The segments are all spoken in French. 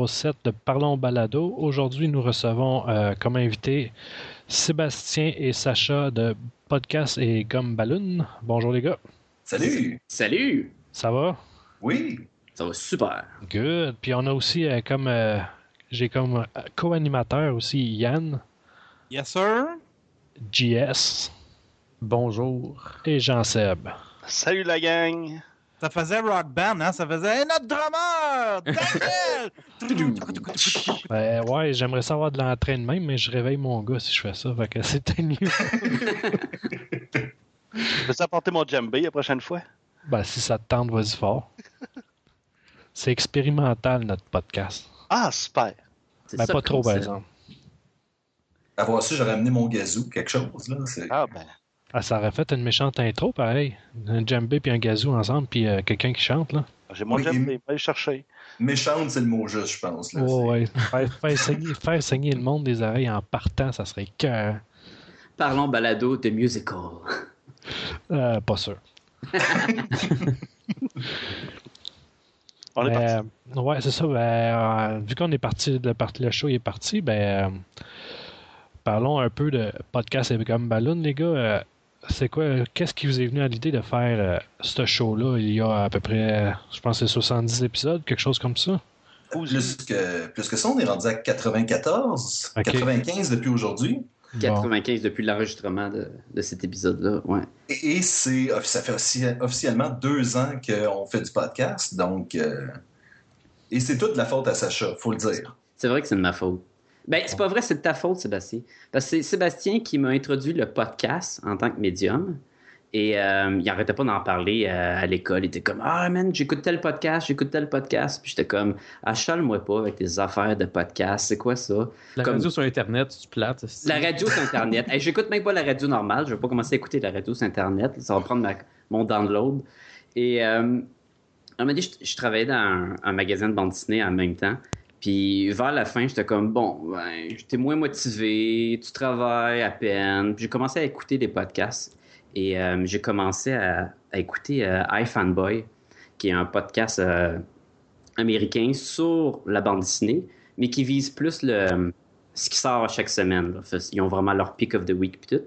numéro 7 de Parlons Balado. Aujourd'hui, nous recevons euh, comme invité Sébastien et Sacha de Podcast et Gomme Balloon. Bonjour les gars. Salut! Salut! Ça va? Oui! Ça va super. Good. Puis on a aussi euh, comme euh, j'ai comme co-animateur aussi Yann, Yes, sir. JS Bonjour. et Jean-Seb. Salut la gang! Ça faisait rock band, hein? Ça faisait hey, notre drummer! Daniel! Ben, ouais, j'aimerais savoir de l'entraînement, mais je réveille mon gars si je fais ça. Fait que c'est mieux. Je vais apporter mon djembé la prochaine fois? ben, si ça te tente, vas-y fort. C'est expérimental notre podcast. Ah, super! C'est Ben, ça pas trop, par exemple. Avoir su, j'aurais amené mon gazou, quelque chose. Là. Ah, ben. Ah, ça aurait fait une méchante intro, pareil. Un djembé puis un gazou ensemble, puis euh, quelqu'un qui chante, là. J'ai mon Oui, djembé, il- va aller le chercher. Méchante, c'est le mot juste, je pense. Là. Oh, ouais. Faire, faire saigner, faire saigner le monde des oreilles en partant, ça serait cœur. Parlons balado de musical. Euh, pas sûr. On est parti. euh, ouais, c'est ça. Ben, euh, vu qu'on est parti, le, le show est parti, ben, euh, parlons un peu de podcast avec comme Balloon, les gars. Euh, c'est quoi, qu'est-ce qui vous est venu à l'idée de faire euh, ce show-là? Il y a à peu près, je pense, que c'est 70 épisodes, quelque chose comme ça? Plus, que, plus que ça, on est rendu à 94, Ok. 95 depuis aujourd'hui. Bon. 95 depuis l'enregistrement de, de cet épisode-là. Ouais. Et, et c'est, ça fait aussi, officiellement deux ans qu'on fait du podcast. Donc, euh, et c'est toute la faute à Sacha, faut le dire. C'est vrai que c'est de ma faute. Ben, c'est pas vrai, c'est de ta faute, Sébastien. Parce que c'est Sébastien qui m'a introduit le podcast en tant que médium. Et euh, il arrêtait pas d'en parler euh, à l'école. Il était comme Ah, man, j'écoute tel podcast, j'écoute tel podcast. Puis j'étais comme Achale-moi pas avec tes affaires de podcast. C'est quoi ça? La Comme- radio sur Internet, tu plates. La radio sur Internet. Hey, J'écoute même pas la radio normale. Je vais pas commencer à écouter la radio sur Internet. Ça va prendre ma- mon download. Et euh, moment donné, je, je travaillais dans un, un magasin de bande dessinée en même temps. Puis vers la fin, j'étais comme, bon, ben, j'étais moins motivé, tu travailles à peine. Puis j'ai commencé à écouter des podcasts. Et euh, j'ai commencé à, à écouter euh, iFanboy, qui est un podcast euh, américain sur la bande dessinée, mais qui vise plus le, ce qui sort chaque semaine. Ils ont vraiment leur pick of the week puis tout.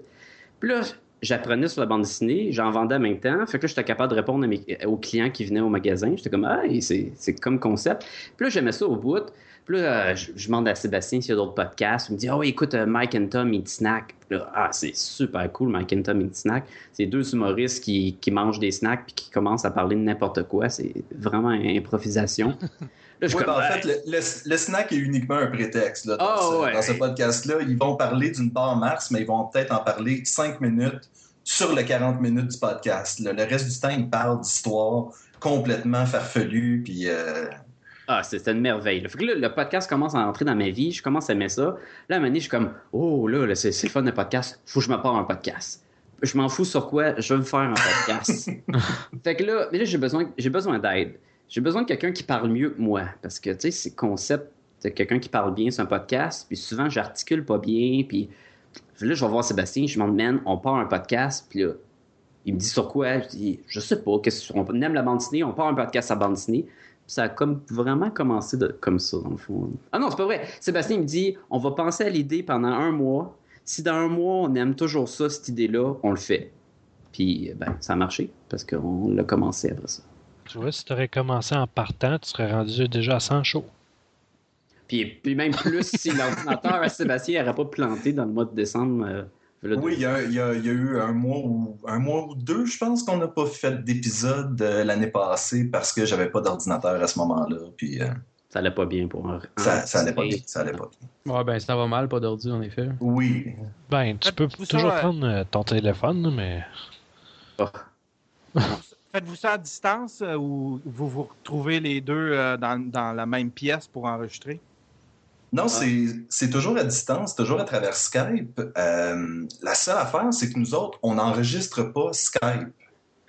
Puis là, j'apprenais sur la bande dessinée, j'en vendais en même temps. Fait que là, j'étais capable de répondre aux clients qui venaient au magasin. J'étais comme, ah, c'est comme concept. Puis là, j'aimais ça au bout. Puis là, euh, je, demande à Sébastien s'il y a d'autres podcasts. Il me dit, oh, écoute, euh, Mike and Tom Eat Snack. Là, ah, c'est super cool, Mike and Tom Eat Snack. C'est deux humoristes qui, qui mangent des snacks puis qui commencent à parler de n'importe quoi. C'est vraiment improvisation. Là, je comme, ben, en fait, le, le- le snack est uniquement un prétexte. Là, dans, Ah, ce, ouais. dans ce podcast-là, ils vont parler d'une barre Mars, mais ils vont peut-être en parler cinq minutes sur les 40 minutes du podcast. là. Le reste du temps, ils parlent d'histoires complètement farfelues. Puis, euh, Ah, c'est c'est une merveille. là. Fait que là, le podcast commence à entrer dans ma vie, je commence à aimer ça. Là, à un moment donné, je suis comme, oh là, là, c'est c'est le fun de podcast, faut que je me parle un podcast. Je m'en fous sur quoi, je veux me faire un podcast. fait que là, mais là j'ai besoin, j'ai besoin d'aide. J'ai besoin de quelqu'un qui parle mieux que moi. Parce que, tu sais, c'est concept de quelqu'un qui parle bien sur un podcast, puis souvent, j'articule pas bien, puis là, je vais voir Sébastien, je demande, man, on part un podcast, puis là, il me dit sur quoi? Je dis, je sais pas, on aime la bande dessinée, on part un podcast à bande dessinée. Puis ça a comme vraiment commencé comme ça, dans le fond. Ah non, c'est pas vrai. Sébastien il me dit on va penser à l'idée pendant un mois. Si dans un mois, on aime toujours ça, cette idée-là, on le fait. Puis, ben, ça a marché parce qu'on l'a commencé après ça. Tu vois, si tu aurais commencé en partant, tu serais rendu déjà à 100 shows. Puis, puis même plus si l'ordinateur à Sébastien n'aurait pas planté dans le mois de décembre. euh, oui, il y, a, il y a- il y a eu un mois ou un mois ou deux, je pense, qu'on n'a pas fait d'épisode euh, l'année passée parce que j'avais pas d'ordinateur à ce moment-là. Puis euh, Ça allait pas bien pour un. ça, ça allait pas bien. Ça allait pas bien. Ouais, ben ça va mal, pas d'ordi en effet. Oui. Ben, tu peux toujours prendre ton téléphone, mais Faites-vous ça à distance euh, ou vous vous retrouvez les deux euh, dans, dans la même pièce pour enregistrer? Non, c'est c'est toujours à distance, toujours à travers Skype. Euh, la seule affaire, c'est que nous autres, on n'enregistre pas Skype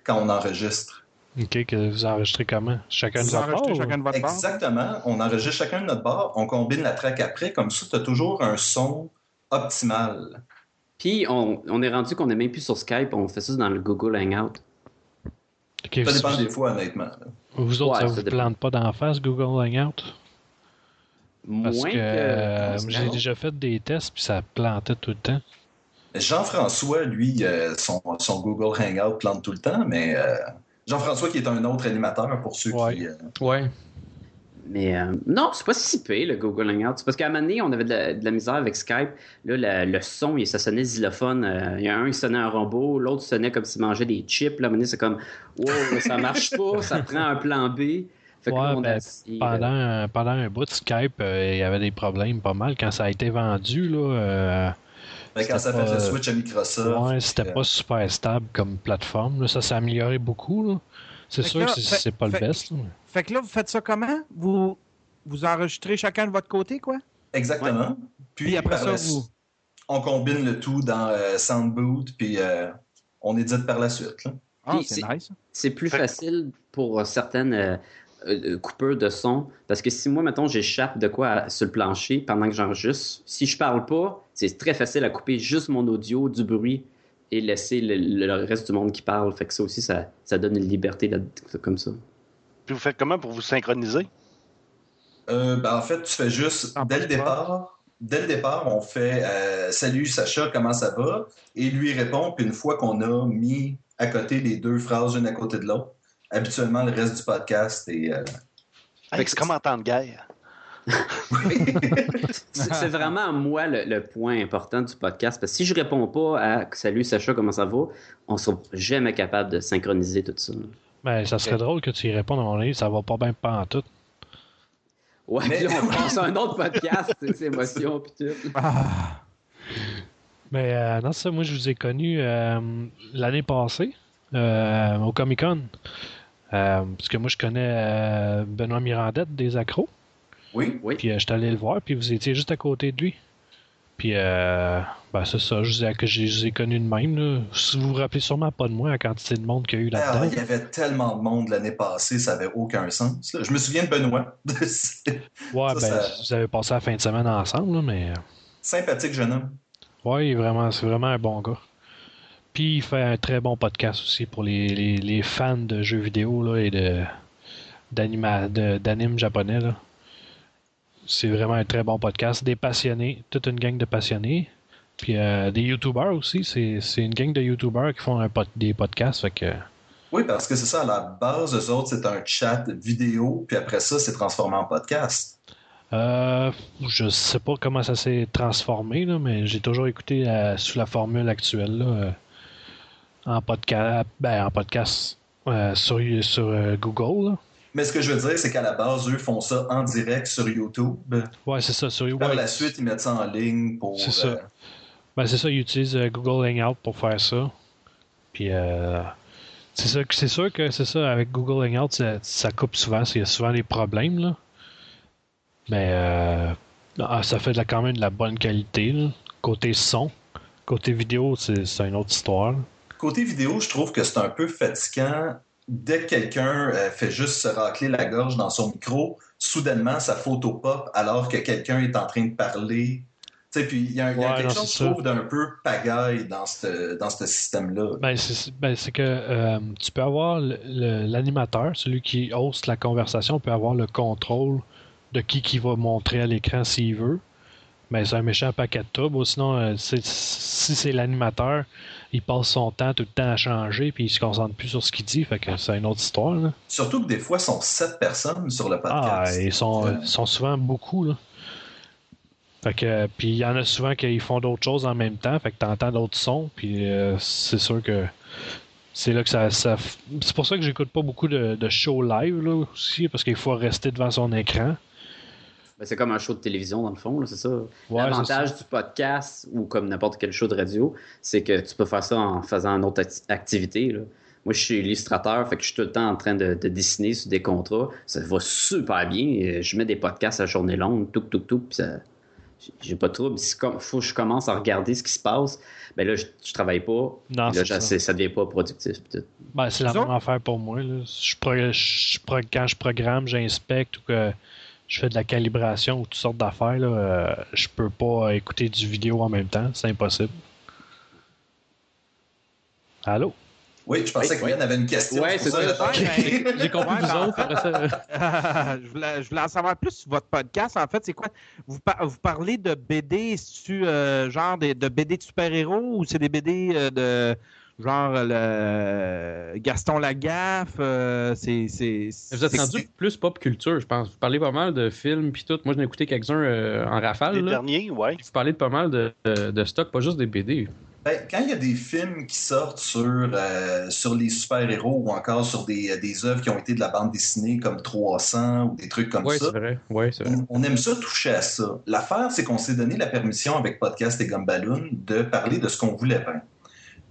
quand on enregistre. OK, que vous enregistrez comment? Chacun de Vous votre ou- chacun de votre part? Exactement. On enregistre chacun de notre bar, on combine la track après, comme ça, tu as toujours un son optimal. Puis, on, on est rendu qu'on n'est même plus sur Skype, on fait ça dans le Google Hangout. Ça vous- dépend des fois, honnêtement. Vous autres, Ouais, ça ça vous dépend. plante pas d'en face, Google Hangout? Parce Moins que euh, que. j'ai déjà fait des tests puis ça plantait tout le temps. Jean-François, lui, euh, son, son Google Hangout plante tout le temps, mais euh, Jean-François qui est un autre animateur pour ceux Ouais. qui... euh, Ouais. Mais euh, non, c'est pas si pire le Google Hangout. C'est parce qu'à un moment donné, on avait de la, de la misère avec Skype. Là, la- le son, il- ça sonnait xylophone. Euh, Il y a un, il sonnait un robot. L'autre sonnait comme s'il mangeait des chips. Là, à un moment donné, c'est comme, wow, ça marche pas. ça prend un plan B. Fait que Ouais, là, on a ben, euh, Pendant, un- pendant un bout de Skype, euh, il y avait des problèmes pas mal. Quand ça a été vendu, là, euh, ben, quand ça C'était fait pas- le switch à Microsoft. ouais, c'était euh, pas super stable comme plateforme. là. Ça s'est amélioré beaucoup. là. C'est Fait sûr que c'est fait- c'est pas fait- le best. là. Fait que là, vous faites ça comment? Vous, vous enregistrez chacun de votre côté, quoi? Exactement. Puis, Puis après par ça, la- vous- on combine le tout dans euh, Soundboot, puis euh, on édite par la suite. là. Ah, Puis c'est c'est- nice. C'est plus Fait- facile pour euh, certaines euh, euh, coupeurs de son. Parce que si moi, mettons, j'échappe de quoi à- sur le plancher pendant que j'enregistre, si je parle pas, c'est très facile à couper juste mon audio, du bruit et laisser le, le reste du monde qui parle. Fait que ça aussi, ça, ça donne une liberté là, comme ça. Puis vous faites comment pour vous synchroniser? Euh, ben, en fait, tu fais juste, Ah, dès le pas de départ, dès le départ, on fait euh, Salut Sacha, comment ça va? Et lui répond, puis une fois qu'on a mis à côté les deux phrases l'une à côté de l'autre, habituellement, le reste du podcast est. euh, Hey, c'est comme en temps de guerre. C'est vraiment, moi, le, le point important du podcast. Parce que si je réponds pas à Salut Sacha, comment ça va, on sera jamais capable de synchroniser tout ça. Ben, ça serait drôle que tu y répondes à mon avis, ça va pas bien pas en tout. Ouais, Mais- là, on passe à un autre podcast, tu sais, c'est émotion, puis tout. Ah, Mais euh, non, ça, moi, je vous ai connu euh, l'année passée euh, au Comic Con. Euh, parce que moi, je connais euh, Benoît Mirandette des Accros. Oui. Oui. Puis euh, j'étais allé le voir, puis vous étiez juste à côté de lui. Puis, euh, ben, c'est ça, je vous ai, que je les ai connus de même. Là. Si vous vous rappelez sûrement pas de moi, la quantité de monde qu'il y a eu Ah, là-dedans. il y avait tellement de monde l'année passée, ça avait aucun sens. là. Je me souviens de Benoît. Ouais, ça, ben, ça- vous avez passé la fin de semaine ensemble, là, mais. euh, Sympathique jeune homme. Ouais, il est vraiment, c'est vraiment un bon gars. Puis il fait un très bon podcast aussi pour les, les, les fans de jeux vidéo là, et de d'anima, de- d'anime japonais. Là. C'est vraiment un très bon podcast. Des passionnés, toute une gang de passionnés. Puis euh, des youtubeurs aussi. C'est, c'est une gang de youtubeurs qui font un des podcasts. Fait que, Oui, parce que c'est ça, à la base, eux autres, c'est un chat vidéo, puis après ça, c'est transformé en podcast. euh, je sais pas comment ça s'est transformé, là, mais j'ai toujours écouté euh, sous la formule actuelle. Là, euh, en, podcast, ben, en podcast sur, sur Google. là. Mais ce que je veux dire, c'est qu'à la base, eux font ça en direct sur YouTube. Ouais, c'est ça. Sur, Par ouais, la suite, ils mettent ça en ligne pour. C'est ça. euh, Ben, c'est ça, ils utilisent euh, Google Hangout pour faire ça. Puis, euh, c'est ça, c'est sûr que c'est ça, avec Google Hangout, ça, ça coupe souvent. Il y a souvent des problèmes, là. Mais, euh, ah, ça fait de la, quand même de la bonne qualité, là. Côté son. Côté vidéo, c'est c'est une autre histoire. Côté vidéo, je trouve que c'est un peu fatigant. Dès que quelqu'un euh, fait juste se racler la gorge dans son micro, soudainement, sa photo pop alors que quelqu'un est en train de parler. Tu sais, puis il y a, y a Ouais, quelque non, chose, je trouve, d'un peu pagaille dans ce dans système-là. Ben, c'est ben, que euh, tu peux avoir l'animateur, celui qui host la conversation, peut avoir le contrôle de qui qui va montrer à l'écran s'il veut. Mais c'est un méchant paquet de troubles. Ou Sinon, euh, si c'est l'animateur, il passe son temps tout le temps à changer puis il se concentre plus sur ce qu'il dit. Fait que c'est une autre histoire. Là. Surtout que des fois, ils sont sept personnes sur le Ah, podcast. ils sont, Euh, sont souvent beaucoup. Là. Fait que, puis il y en a souvent qui font d'autres choses en même temps. Fait que t'entends d'autres sons. Puis euh, c'est sûr que c'est là que ça. c'est pour ça que j'écoute pas beaucoup de, de shows live là, aussi, parce qu'il faut rester devant son écran. Ben, c'est comme un show de télévision, dans le fond, là, c'est ça. Ouais, L'avantage c'est du podcast, ou comme n'importe quel show de radio, c'est que tu peux faire ça en faisant une autre acti- activité. là. Moi, je suis illustrateur, fait que je suis tout le temps en train de, de dessiner sur des contrats. Ça va super bien. Je mets des podcasts à journée longue, tout, tout, tout, puis ça... J'ai pas de trouble. Si il faut que je commence à regarder ce qui se passe, ben là, je, je travaille pas. Non, là, c'est ça. ça. devient pas productif. Ben, c'est la même affaire pour moi. Là. Je pro- je pro- quand je programme, j'inspecte ou que je fais de la calibration ou toutes sortes d'affaires, là, euh, je peux pas écouter du vidéo en même temps. C'est impossible. Allô? Oui, je pensais Oui, que Yann avait une question. Ouais, pour c'est le ça. ben, J'ai compris vous autres, après ça. je, voulais, je voulais en savoir plus sur votre podcast. En fait, c'est quoi? Vous, par- vous parlez de BD, c'est-tu euh, genre de BD de super-héros ou c'est des BD euh, de genre le Gaston Lagaffe? euh, c'est, c'est, Vous êtes C'est- rendu plus pop culture, je pense. Vous parlez pas mal de films puis tout. Moi, j'en ai écouté quelques-uns euh, en rafale. Les là. derniers, ouais. Vous parlez de pas mal de, de, de stock, pas juste des BD. Ben, quand il y a des films qui sortent sur, euh, sur les super-héros ou encore sur des, des œuvres qui ont été de la bande dessinée comme 300 ou des trucs comme Oui, ça, c'est vrai. Ouais, c'est vrai. on, on aime ça toucher à ça. L'affaire, c'est qu'on s'est donné la permission avec Podcast et Gumballoon de parler de ce qu'on voulait bien.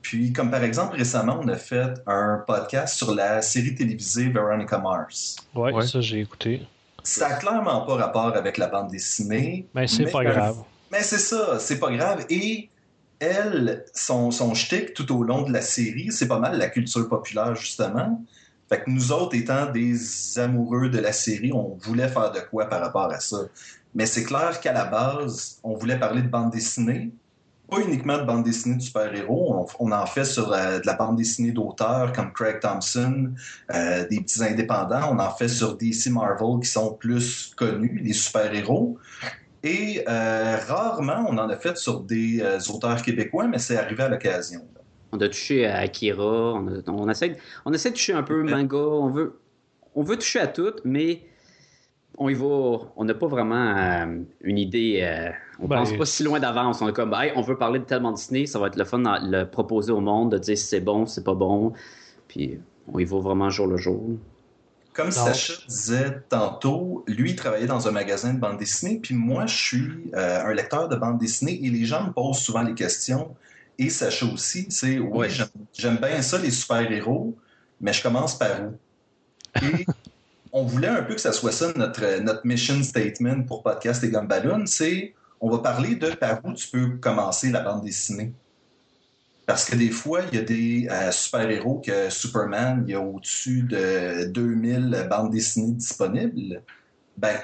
Puis, comme par exemple, récemment, on a fait un podcast sur la série télévisée Veronica Mars. Ouais, Ouais. ça j'ai écouté. Ça n'a clairement pas rapport avec la bande dessinée. Mais c'est pas grave. Mais c'est ça, c'est pas grave. Et elle, son, son shtick tout au long de la série, c'est pas mal la culture populaire, justement. Fait que nous autres, étant des amoureux de la série, on voulait faire de quoi par rapport à ça. Mais c'est clair qu'à la base, on voulait parler de bande dessinée. Pas uniquement de bande dessinée de super-héros, on, on en fait sur euh, de la bande dessinée d'auteurs comme Craig Thompson, euh, des petits indépendants. On en fait sur DC Marvel qui sont plus connus, les super-héros. Et euh, rarement, on en a fait sur des auteurs québécois, mais c'est arrivé à l'occasion. On a touché à Akira, on, a- on essaie, de- on essaie de toucher un peu manga, on veut, on veut toucher à tout, mais on y va, on n'a pas vraiment une idée, on Ben, pense pas si loin d'avance, on est comme, Hey, on veut parler de tellement Disney, ça va être le fun de le proposer au monde, de dire si c'est bon, si c'est pas bon, puis on y va vraiment jour le jour. Comme. Sacha disait tantôt, lui, il travaillait dans un magasin de bande dessinée, puis moi, je suis euh, un lecteur de bande dessinée et les gens me posent souvent les questions, et Sacha aussi, c'est oui, Ouais. j'aime- j'aime bien ça, les super-héros, mais je commence par où? Et on voulait un peu que ça soit ça notre, notre mission statement pour Podcast et Gumballoon, c'est on va parler de par où tu peux commencer la bande dessinée. Parce que des fois, il y a des euh, super-héros que Superman, il y a au-dessus de 2000 bandes dessinées disponibles. Ben,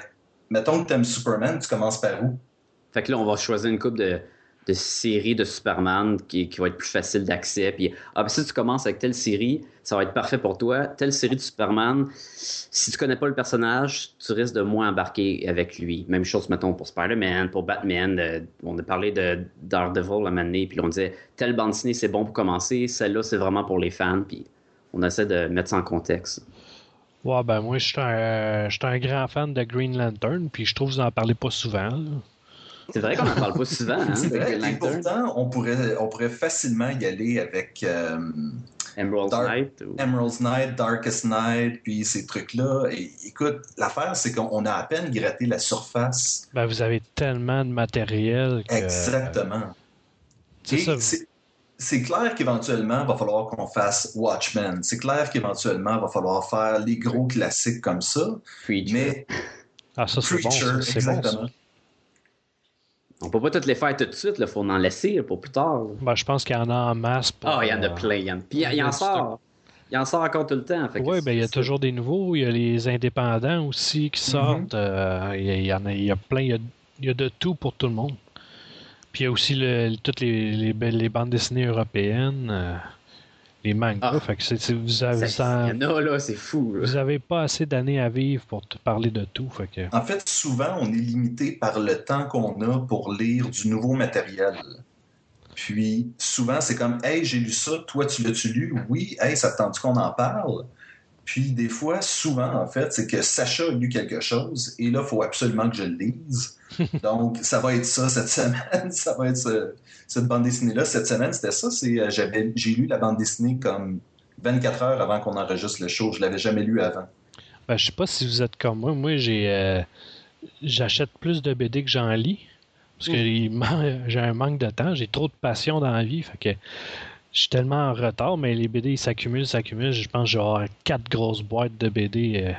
mettons que tu aimes Superman, tu commences par où? Fait que là, on va choisir une coupe de, de séries de Superman qui, qui va être plus facile d'accès. Puis, ah, ben, si tu commences avec telle série, ça va être parfait pour toi. Telle série de Superman, si tu connais pas le personnage, tu risques de moins embarquer avec lui. Même chose, mettons, pour Spider-Man, pour Batman. euh, on a parlé de Daredevil à un puis on disait telle bande dessinée, c'est bon pour commencer. Celle-là, c'est vraiment pour les fans. Puis, on essaie de mettre ça en contexte. Ouais, ben moi, je suis un, suis un grand fan de Green Lantern, puis je trouve que vous en parlez pas souvent. là. C'est vrai qu'on en parle pas souvent, hein, C'est de vrai, et pourtant, on pourrait, on pourrait facilement y aller avec euh, Emerald Dark- Knight. ou- Emerald's Night, Darkest Night, puis ces trucs-là. Et écoute, l'affaire, c'est qu'on a à peine gratté la surface. Ben, vous avez tellement de matériel que. Exactement. C'est clair qu'éventuellement, il va falloir qu'on fasse Watchmen. C'est clair qu'éventuellement, il va falloir faire les gros classiques comme ça. Preacher. Mais Ah, ça, c'est bon. Ça, bon, exactement. ça. On peut pas toutes les faire tout de suite, il faut en laisser pour plus tard. Ben, je pense qu'il y en a en masse. pour, Ah, il y en a euh, plein. Il y en, puis il en sort. Il en sort encore tout le temps. Oui, ben, il y a toujours des nouveaux. Il y a les indépendants aussi qui Mhm. sortent. euh, il, y a, il y en a, il y a plein. Il y a, il y a de tout pour tout le monde. Puis il y a aussi le- toutes les, les, belles- les bandes dessinées européennes, euh, les mangas. Ah. Fait que c'est- c'est- vous, avez, Ça- y en a là, c'est fou. là. vous avez pas assez d'années à vivre pour te parler de tout. Fait que, en fait, souvent, on est limité par le temps qu'on a pour lire du nouveau matériel. Puis, souvent, c'est comme Hey, j'ai lu ça, toi, tu l'as-tu lu? Oui, hey, ça te tente qu'on en parle? Puis, des fois, souvent, en fait, c'est que Sacha a lu quelque chose et là, il faut absolument que je le lise. Donc, ça va être ça cette semaine. ça va être ce- cette bande dessinée-là. Cette semaine, c'était ça. C'est, euh, j'avais, j'ai lu la bande dessinée comme 24 heures avant qu'on enregistre le show. Je l'avais jamais lu avant. ben, je sais pas si vous êtes comme moi. Moi, j'ai euh, j'achète plus de BD que j'en lis. Parce que j'ai un manque de temps. J'ai trop de passion dans la vie. Fait que je suis tellement en retard, mais les BD ils s'accumulent, s'accumulent. Je pense que avoir quatre grosses boîtes de BD euh,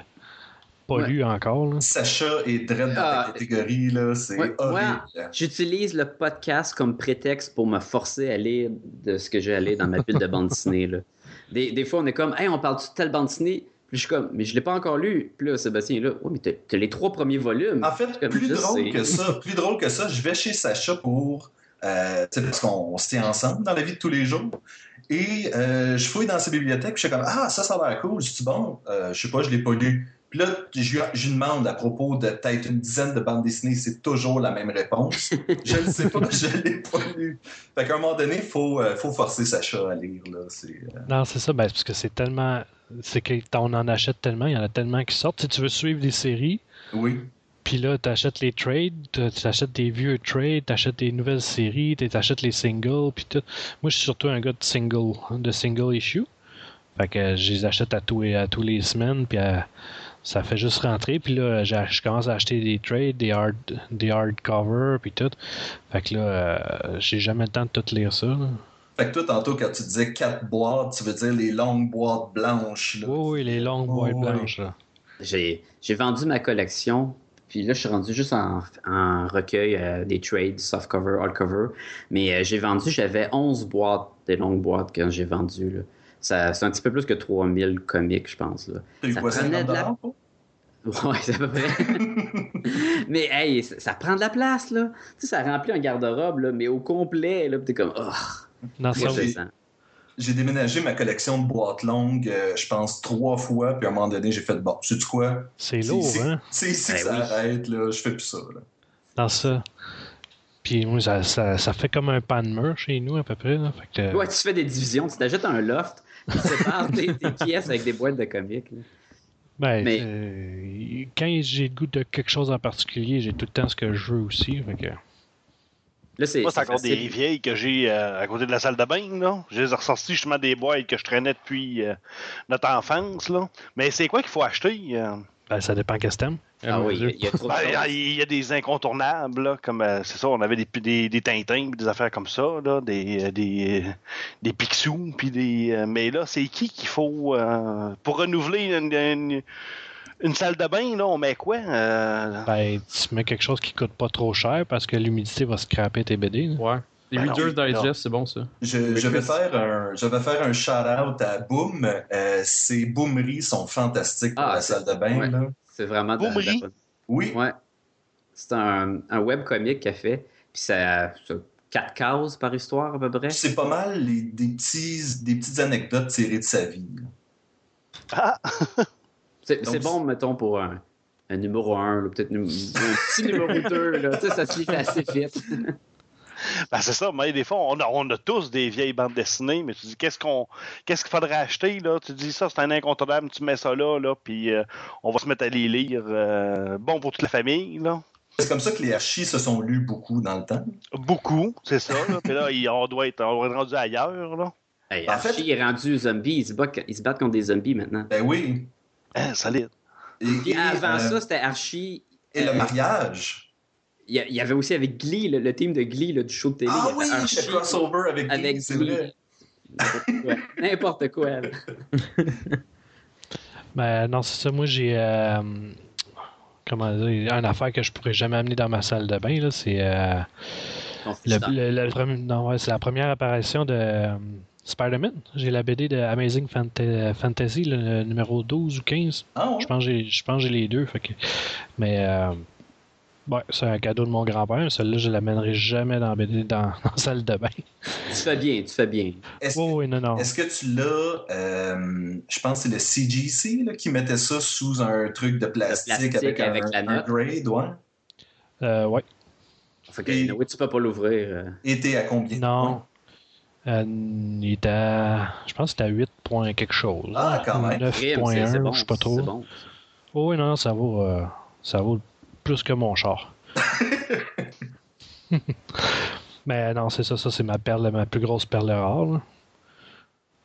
pas Ouais. lues encore. là. Sacha est dread dans Ah, ta catégorie, là. C'est Ouais, horrible. J'utilise le podcast comme prétexte pour me forcer à lire de ce que j'ai à lire dans ma pile de bande dessinée. Là. Des, des fois, on est comme, hey, on parle de telle bande dessinée? Puis je suis comme, mais je l'ai pas encore lu. Puis là, Sébastien est là, ouais, mais t'as les trois premiers volumes. En fait, Comme plus drôle sais. que ça, plus drôle que ça, je vais chez Sacha pour, euh, tu sais, parce qu'on on se tient ensemble dans la vie de tous les jours. Et euh, je fouille dans ses bibliothèques, puis je suis comme Ah, ça, ça a l'air cool. Je dis Bon, euh, je sais pas, je l'ai pas lu. Puis là, je, lui- je demande à propos de peut-être une dizaine de bandes dessinées, c'est toujours la même réponse. je ne sais pas, je l'ai pas lu. Fait qu'à un moment donné, il faut, euh, faut forcer Sacha à lire. Là. C'est, euh, Non, c'est ça, ben, c'est parce que c'est tellement. C'est qu'on en achète tellement, il y en a tellement qui sortent. Si tu veux suivre des séries, Oui. puis là, tu achètes les trades, tu achètes des vieux trades, tu achètes des nouvelles séries, tu achètes les singles, puis tout. Moi, je suis surtout un gars de single, de single issue. Fait que je les achète à, tous et- à tous les semaines, puis euh, ça fait juste rentrer. Puis là, j'ai- je commence à acheter des trades, des hard, des hardcovers, puis tout. Fait que là, euh, j'ai jamais le temps de tout lire ça. là. Fait que toi, tantôt, quand tu disais quatre boîtes, tu veux dire les longues boîtes blanches. Là. Oui, oui, les longues Oh, boîtes oui. blanches. J'ai vendu ma collection, puis là, je suis rendu juste en, en recueil euh, des trades, softcover, hardcover. Mais euh, j'ai vendu, j'avais 11 boîtes, des longues boîtes quand j'ai vendu. là. Ça- C'est un petit peu plus que 3000 comics, je pense. Là. Ça quoi, prenait 50 de la-? Ouais, c'est à peu près. mais hey, ça, ça prend de la place, là. Tu sais, ça remplit un garde-robe, là, mais au complet, là, pis t'es comme, oh, Non, j'ai- J'ai déménagé ma collection de boîtes longues, euh, je pense, trois fois, puis à un moment donné, j'ai fait bon, sais tu quoi? c'est lourd, hein? C'est ici Ben que ça oui. arrête, là. Je fais plus ça, là. Dans ça. Puis moi, ça, ça, ça fait comme un pan de mur chez nous, à peu près. Là. Fait que, Ouais, tu fais des divisions, tu t'achètes un loft, tu sépares tes, tes pièces avec des boîtes de comics. là. ben, mais- euh, quand j'ai le goût de quelque chose en particulier, j'ai tout le temps ce que je veux aussi. Fait que, Là, c'est. Moi, c'est encore des vieilles que j'ai euh, à côté de la salle de bain. Là. Je les ai ressorties justement des boîtes que je traînais depuis euh, notre enfance. Là. Mais c'est quoi qu'il faut acheter? euh? ben, ça dépend qu'est-ce que t'aimes. Ah oui, il y a- Dieu. il y a trop de Ben, choses. Il y a des incontournables, là, comme euh, c'est ça, on avait des, des, des Tintins, des affaires comme ça, là, des, euh, des, des Picsou, puis des. euh, mais là, c'est qui qu'il faut euh, pour renouveler une, une, une salle de bain, là, on met quoi? Euh, Ben, tu mets quelque chose qui coûte pas trop cher parce que l'humidité va scraper tes BD. là. Ouais. Les Ben Reader's. Digest, c'est bon ça. Je, je vais faire un, je vais faire un shout-out à Boom. Euh, ces boomeries sont fantastiques pour Ah, la salle de bain. ouais. Là. C'est vraiment de la- de la Oui, Ouais. C'est un, un webcomic qu'elle fait. Puis ça, ça- quatre cases par histoire à peu près. c'est pas mal les- des, petits, des petites anecdotes tirées de sa vie. Ah! C'est Donc, c'est bon, mettons, pour un, un numéro 1, peut-être un petit numéro 2. Là. Ça se lit assez vite. Ben, c'est ça, mais des fois, on a, on a tous des vieilles bandes dessinées, mais tu dis, qu'est-ce qu'on qu'est-ce qu'il faudrait acheter, là? Tu dis, ça, c'est un incontournable, tu mets ça là, là, puis euh, on va se mettre à les lire. euh, bon pour toute la famille, là. C'est comme ça que les archis se sont lus beaucoup dans le temps. Beaucoup, c'est ça, là. Puis là, on doit être, on doit être rendu ailleurs, là. Hey, En fait- Archie est rendu zombie. Ils se, battent, ils se battent contre des zombies maintenant. Ben oui. Hein, solide. Et, Puis avant euh, ça, c'était Archie. et le mariage. Il y, avait aussi avec Glee, le, le team de Glee là, du show de télé. Ah oui, Archie crossover avec, avec Glee. N'importe quoi. là. Ben, non, c'est ça. Moi, j'ai. euh, comment dire Une affaire que je pourrais jamais amener dans ma salle de bain, là, c'est. euh, Ton le, freestyle. le- le premier- non, ouais, c'est la première apparition de euh, Spider-Man. J'ai la BD de Amazing Fanta- Fantasy, le numéro 12 ou 15. Ah ouais. Je pense que j'ai- je pense que j'ai les deux. Fait que, mais euh, ouais, c'est un cadeau de mon grand-père. Celui-là, je l'amènerai jamais dans, dans, dans la salle de bain. Tu fais bien, tu fais bien. Est-ce Oh, oui, non, non. est-ce que tu l'as, euh, je pense que c'est le CGC là, qui mettait ça sous un truc de plastique, plastique avec, un, la un note. grade, ouais. Euh, ouais. Fait que, Et- oui, tu peux pas l'ouvrir. euh. Et t'es à combien? Non. Euh, il était à, je pense que c'était à 8 points quelque chose. Ah, quand même. Crime, c'est- 9.1, c'est bon, je sais pas trop. bon. Oh, oui, non, non, ça vaut, euh, ça vaut plus que mon char. Mais non, c'est ça, ça c'est ma perle, ma plus grosse perle rare. là.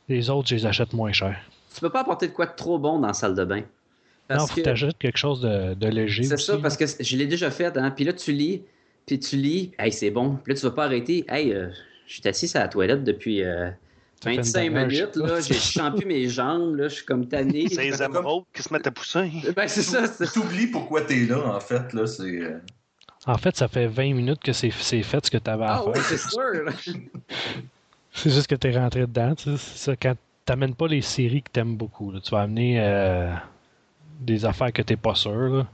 Les autres, je les achète moins cher. Tu peux pas apporter de quoi de trop bon dans la salle de bain? Parce non, faut que- t'achètes quelque chose de, de léger. C'est ça, parce que je l'ai déjà fait, hein. Puis là, tu lis, puis tu lis, hey, c'est bon. Puis là, tu vas pas arrêter. Hey, euh, je suis assis à la toilette depuis euh, 25 demi-heure, minutes, là. Sens plus mes jambes, là. Je suis comme tanné. C'est les émeraudes qui se mettent à pousser. Ben, c'est ça. T'oublies pourquoi t'es là, en fait. Là, c'est, euh, En fait, ça fait 20 minutes que c'est c'est fait ce que tu avais à Ah oui, faire. c'est sûr. C'est juste que tu es rentré dedans. tu sais, C'est ça, quand t'amènes pas les séries que t'aimes beaucoup, là, tu vas amener euh, des affaires que t'es pas sûr. là.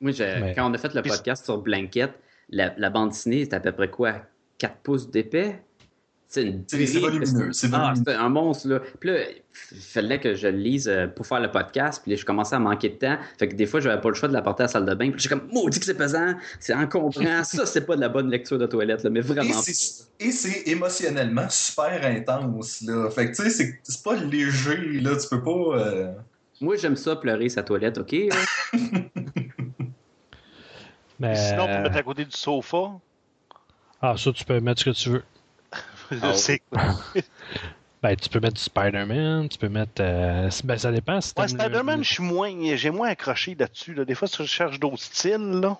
Moi, j'ai- Mais- quand on a fait le podcast sur Blanket, la, la bande dessinée, c'est à peu près quoi? 4 pouces d'épais? C'est une C'est c'est brique, volumineux. C'est Ah, volumineux. c'était un monstre, là. Puis là, il fallait que je le lise euh, pour faire le podcast. Puis là, je commençais à manquer de temps. Fait que des fois, j'avais pas le choix de l'apporter à la salle de bain. Puis j'ai comme, maudit que c'est pesant, c'est encombrant. ça, c'est pas de la bonne lecture de toilette, là, mais Et vraiment. c'est- Et c'est émotionnellement super intense, là. Fait que, tu sais, c'est- c'est pas léger, là. Tu peux pas... euh, Moi, j'aime ça pleurer sa toilette, OK? Mais, Sinon, on peut euh, mettre à côté du sofa. Ah, ça, tu peux mettre ce que tu veux. Je Ah sais. Ben, tu peux mettre du Spider-Man, tu peux mettre. euh, Ben, ça dépend si Ouais, le- Spider-Man, je suis moins, j'ai moins accroché là-dessus. Là. Des fois, si je cherche d'autres styles, là.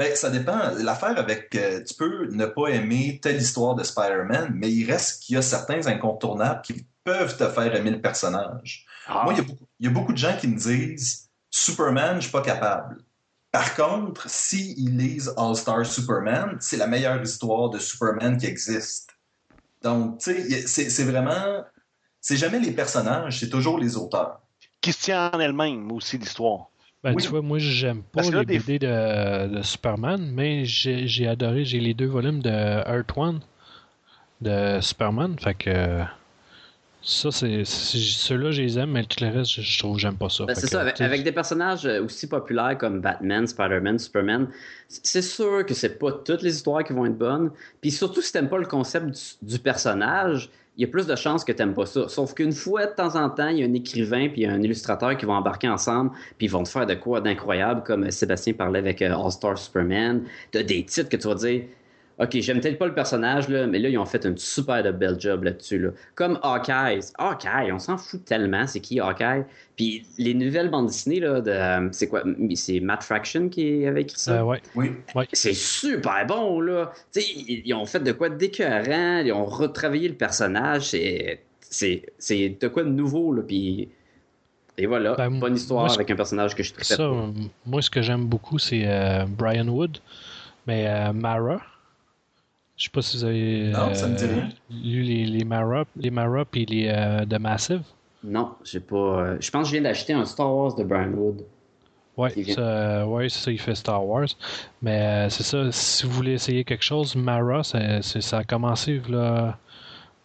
Ben, ça dépend. L'affaire avec. euh, tu peux ne pas aimer telle histoire de Spider-Man, mais il reste qu'il y a certains incontournables qui peuvent te faire aimer le personnage. Ah. Moi, il y, a beaucoup, il y a beaucoup de gens qui me disent Superman, je suis pas capable. Par contre, s'ils lisent All-Star Superman, c'est la meilleure histoire de Superman qui existe. Donc, tu sais, c'est vraiment. C'est jamais les personnages, c'est toujours les auteurs. Qui se tient en elle-même aussi, l'histoire. Ben, Oui. tu vois, moi, j'aime pas là, les des- BD de, de Superman, mais j'ai j'ai adoré. J'ai les deux volumes de Earth One de Superman. Fait que. Ça, c'est. Ceux-là, je les aime, mais tout le reste, je, je trouve que j'aime pas ça. Ben, c'est ça, avec, des personnages euh, aussi populaires comme Batman, Spider-Man, Superman, c'est sûr que c'est pas toutes les histoires qui vont être bonnes. Puis surtout, si t'aimes pas le concept du, du personnage, il y a plus de chances que t'aimes pas ça. Sauf qu'une fois, de temps en temps, il y a un écrivain puis un illustrateur qui vont embarquer ensemble puis ils vont te faire de quoi d'incroyable, comme euh, Sébastien parlait avec euh, All-Star Superman. T'as des titres que tu vas dire... OK, j'aime peut-être pas le personnage, là, mais là, ils ont fait une super de belle job là-dessus. Là. Comme Hawkeye. Hawkeye, on s'en fout tellement, c'est qui Hawkeye? Puis les nouvelles bandes dessinées, là, de, euh, c'est quoi? C'est Matt Fraction qui avait écrit ça? euh, ouais. Oui. C'est super bon, là. Tu sais, ils, ils ont fait de quoi d'écœurant, ils ont retravaillé le personnage, c'est, c'est, c'est de quoi de nouveau, là, puis... Et voilà, Ben, bonne histoire moi, avec un personnage que je tripe Ça, moi, ce que j'aime beaucoup, c'est euh, Brian Wood, mais euh, Mara. Je sais pas si vous avez Non, ça me dit euh, rien. lu les, les Mara, les Mara puis les euh, de Massive. Non, j'ai pas... euh, je pense que je viens d'acheter un Star Wars de Brian Wood. Ça, euh, ouais, c'est ça, il fait Star Wars. Mais euh, c'est ça, si vous voulez essayer quelque chose, Mara, ça, c'est- ça a commencé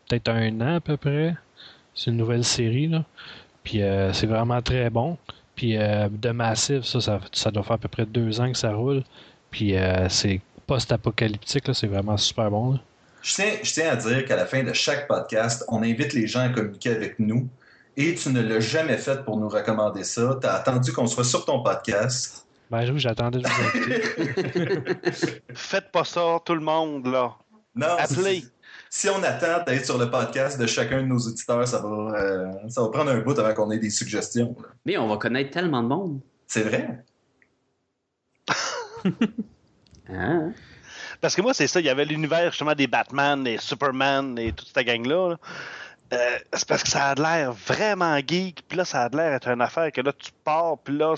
peut-être un an à peu près. C'est une nouvelle série, là. Puis euh, c'est vraiment très bon. Puis euh, de Massive, ça, ça, ça doit faire à peu près deux ans que ça roule. Puis euh, c'est post-apocalyptique, là, c'est vraiment super bon. là. Je tiens, je tiens à dire qu'à la fin de chaque podcast, on invite les gens à communiquer avec nous. Et tu ne l'as jamais fait pour nous recommander ça. Tu as attendu qu'on soit sur ton podcast. Ben oui, j'attendais de vous. Faites pas ça, tout le monde, là. Non, Appelez. si, si on attend d'être sur le podcast de chacun de nos auditeurs, ça va, euh, ça va prendre un bout avant qu'on ait des suggestions. là. Mais on va connaître tellement de monde. C'est vrai? Hein? Parce que moi, c'est ça. Il y avait l'univers, justement, des Batman, des Superman et toute cette gang-là. là. Euh, c'est parce que ça a l'air vraiment geek. Puis là, ça a l'air être une affaire que là, tu pars. Puis là,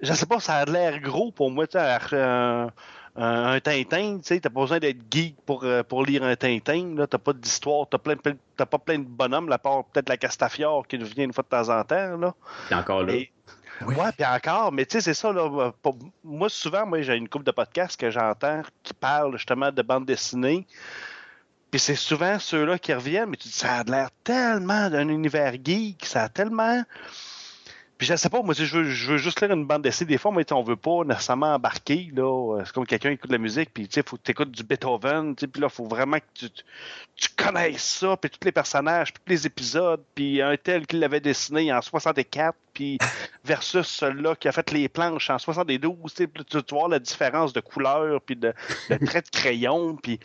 je sais pas, ça a l'air gros pour moi. Tu sais, un, un, Tintin, tu sais, t'as pas besoin d'être geek pour, euh, pour lire un Tintin. Là, t'as pas d'histoire. T'as, plein, pas plein de bonhommes, à part peut-être la Castafiore qui vient une fois de temps en temps. Là. Puis encore là. Et- Oui. Puis encore, mais tu sais, c'est ça, là. euh, moi, souvent, moi, j'ai une couple de podcasts que j'entends qui parlent justement de bande dessinée. Puis c'est souvent ceux-là qui reviennent, mais tu dis, ça a l'air tellement d'un univers geek, ça a tellement. Puis je sais pas, moi, je veux, je veux juste lire une bande dessinée. Des fois, mais on veut pas nécessairement embarquer, là. C'est comme quelqu'un qui écoute de la musique, puis tu sais, faut que tu écoutes du Beethoven, puis là, faut vraiment que tu, connaisses ça, puis tous les personnages, puis tous les épisodes, puis un tel qui l'avait dessiné en 64, puis versus celui-là qui a fait les planches en 72, tu vois la différence de couleur, puis de, de traits de crayon, puis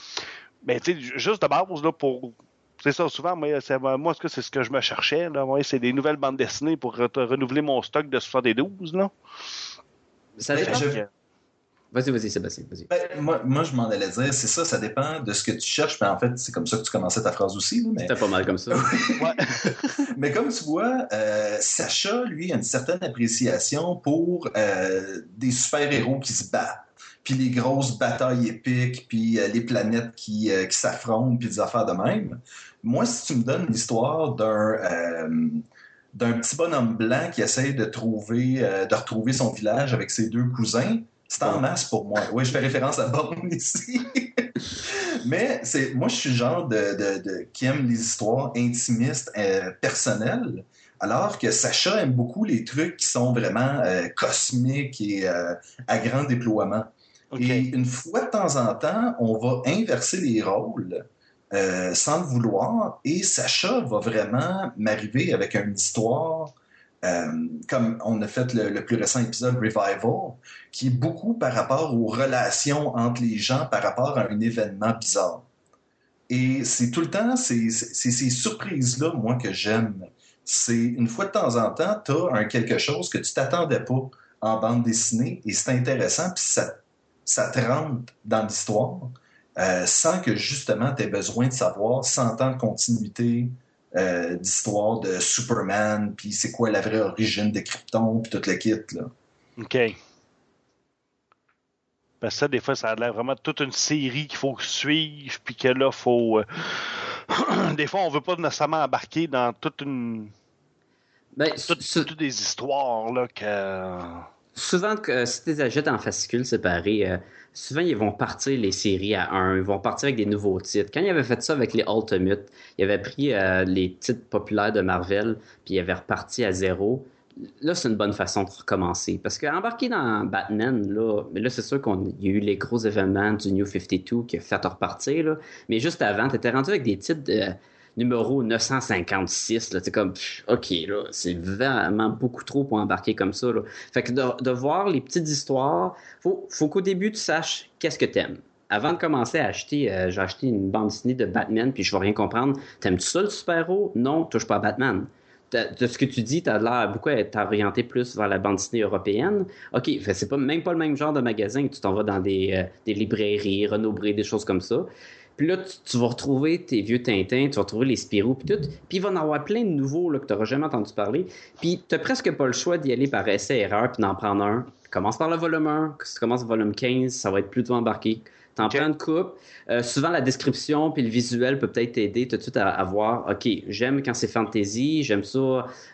ben, tu sais, juste de base, là, pour. C'est ça, souvent, moi, c'est, moi, est-ce que c'est ce que je me cherchais, là. Moi, c'est des nouvelles bandes dessinées pour re- renouveler mon stock de 72, là. Ça dépend. je- Vas-y, vas-y, Sébastien, vas-y. Ben, moi, moi, je m'en allais dire, c'est ça, ça dépend de ce que tu cherches. Ben, en fait, c'est comme ça que tu commençais ta phrase aussi. mais... C'était pas mal comme ça. Mais comme tu vois, euh, Sacha, lui, a une certaine appréciation pour euh, des super-héros qui se battent. Puis les grosses batailles épiques, puis euh, les planètes qui, euh, qui s'affrontent, puis des affaires de même. Moi, si tu me donnes l'histoire d'un euh, d'un petit bonhomme blanc qui essaye de trouver euh, de retrouver son village avec ses deux cousins, c'est en masse pour moi. Oui, je fais référence à Bond ici. Mais c'est moi, je suis le genre de, de- de- qui aime les histoires intimistes, euh, personnelles, alors que Sacha aime beaucoup les trucs qui sont vraiment euh, cosmiques et euh, à grand déploiement. Et une fois de temps en temps, on va inverser les rôles euh, sans le vouloir, et Sacha va vraiment m'arriver avec une histoire. euh, comme on a fait le, plus récent épisode Revival, qui est beaucoup par rapport aux relations entre les gens par rapport à un événement bizarre. Et c'est tout le temps ces surprises-là, moi, que j'aime. C'est une fois de temps en temps, tu as un quelque chose que tu t'attendais pas en bande dessinée et c'est intéressant, puis ça, ça te rentre dans l'histoire euh, sans que justement tu aies besoin de savoir 100 ans de continuité euh, d'histoire de Superman, puis c'est quoi la vraie origine de Krypton, puis tout le kit. Là. OK. Parce que ça, des fois, ça a l'air vraiment de toute une série qu'il faut suivre, puis que là, faut. euh, des fois, on veut pas nécessairement embarquer dans toute une. Ben, Toutes, toutes des histoires, là, que. Souvent, que, si tu les achètes en fascicules séparés, euh, souvent, ils vont partir les séries à un, ils vont partir avec des nouveaux titres. Quand ils avaient fait ça avec les Ultimate, ils avaient pris euh, les titres populaires de Marvel, puis ils avaient reparti à zéro. Là, c'est une bonne façon de recommencer. Parce qu'embarquer dans Batman, là, mais là, c'est sûr qu'il y a eu les gros événements du New 52 qui a fait repartir. Mais juste avant, tu étais rendu avec des titres numéro 956, là. C'est comme, OK, là, c'est vraiment beaucoup trop pour embarquer comme ça, là. Fait que de, voir les petites histoires, faut, faut qu'au début, tu saches qu'est-ce que t'aimes. Avant de commencer à acheter, euh, j'ai acheté une bande dessinée de Batman, puis je vais rien comprendre. T'aimes-tu ça, le super-héros? Non, touche pas à Batman. De ce que tu dis, t'as l'air beaucoup à être orienté plus vers la bande dessinée européenne. OK, c'est pas, même pas le même genre de magasin que tu t'en vas dans des, euh, des librairies, Renaud-Bré, des choses comme ça. Puis là, tu, tu vas retrouver tes vieux Tintins, tu vas retrouver les Spirou, puis tout. Puis il va en avoir plein de nouveaux là, que tu n'auras jamais entendu parler. Puis tu presque pas le choix d'y aller par essai-erreur, puis d'en prendre un. Commence par le volume 1. Si tu commences le volume 15, ça va être plutôt embarqué. T'en Ok. prends une coupe. Euh, souvent, la description puis le visuel peut peut-être t'aider tout de suite à, à voir, OK, j'aime quand c'est fantasy, j'aime ça,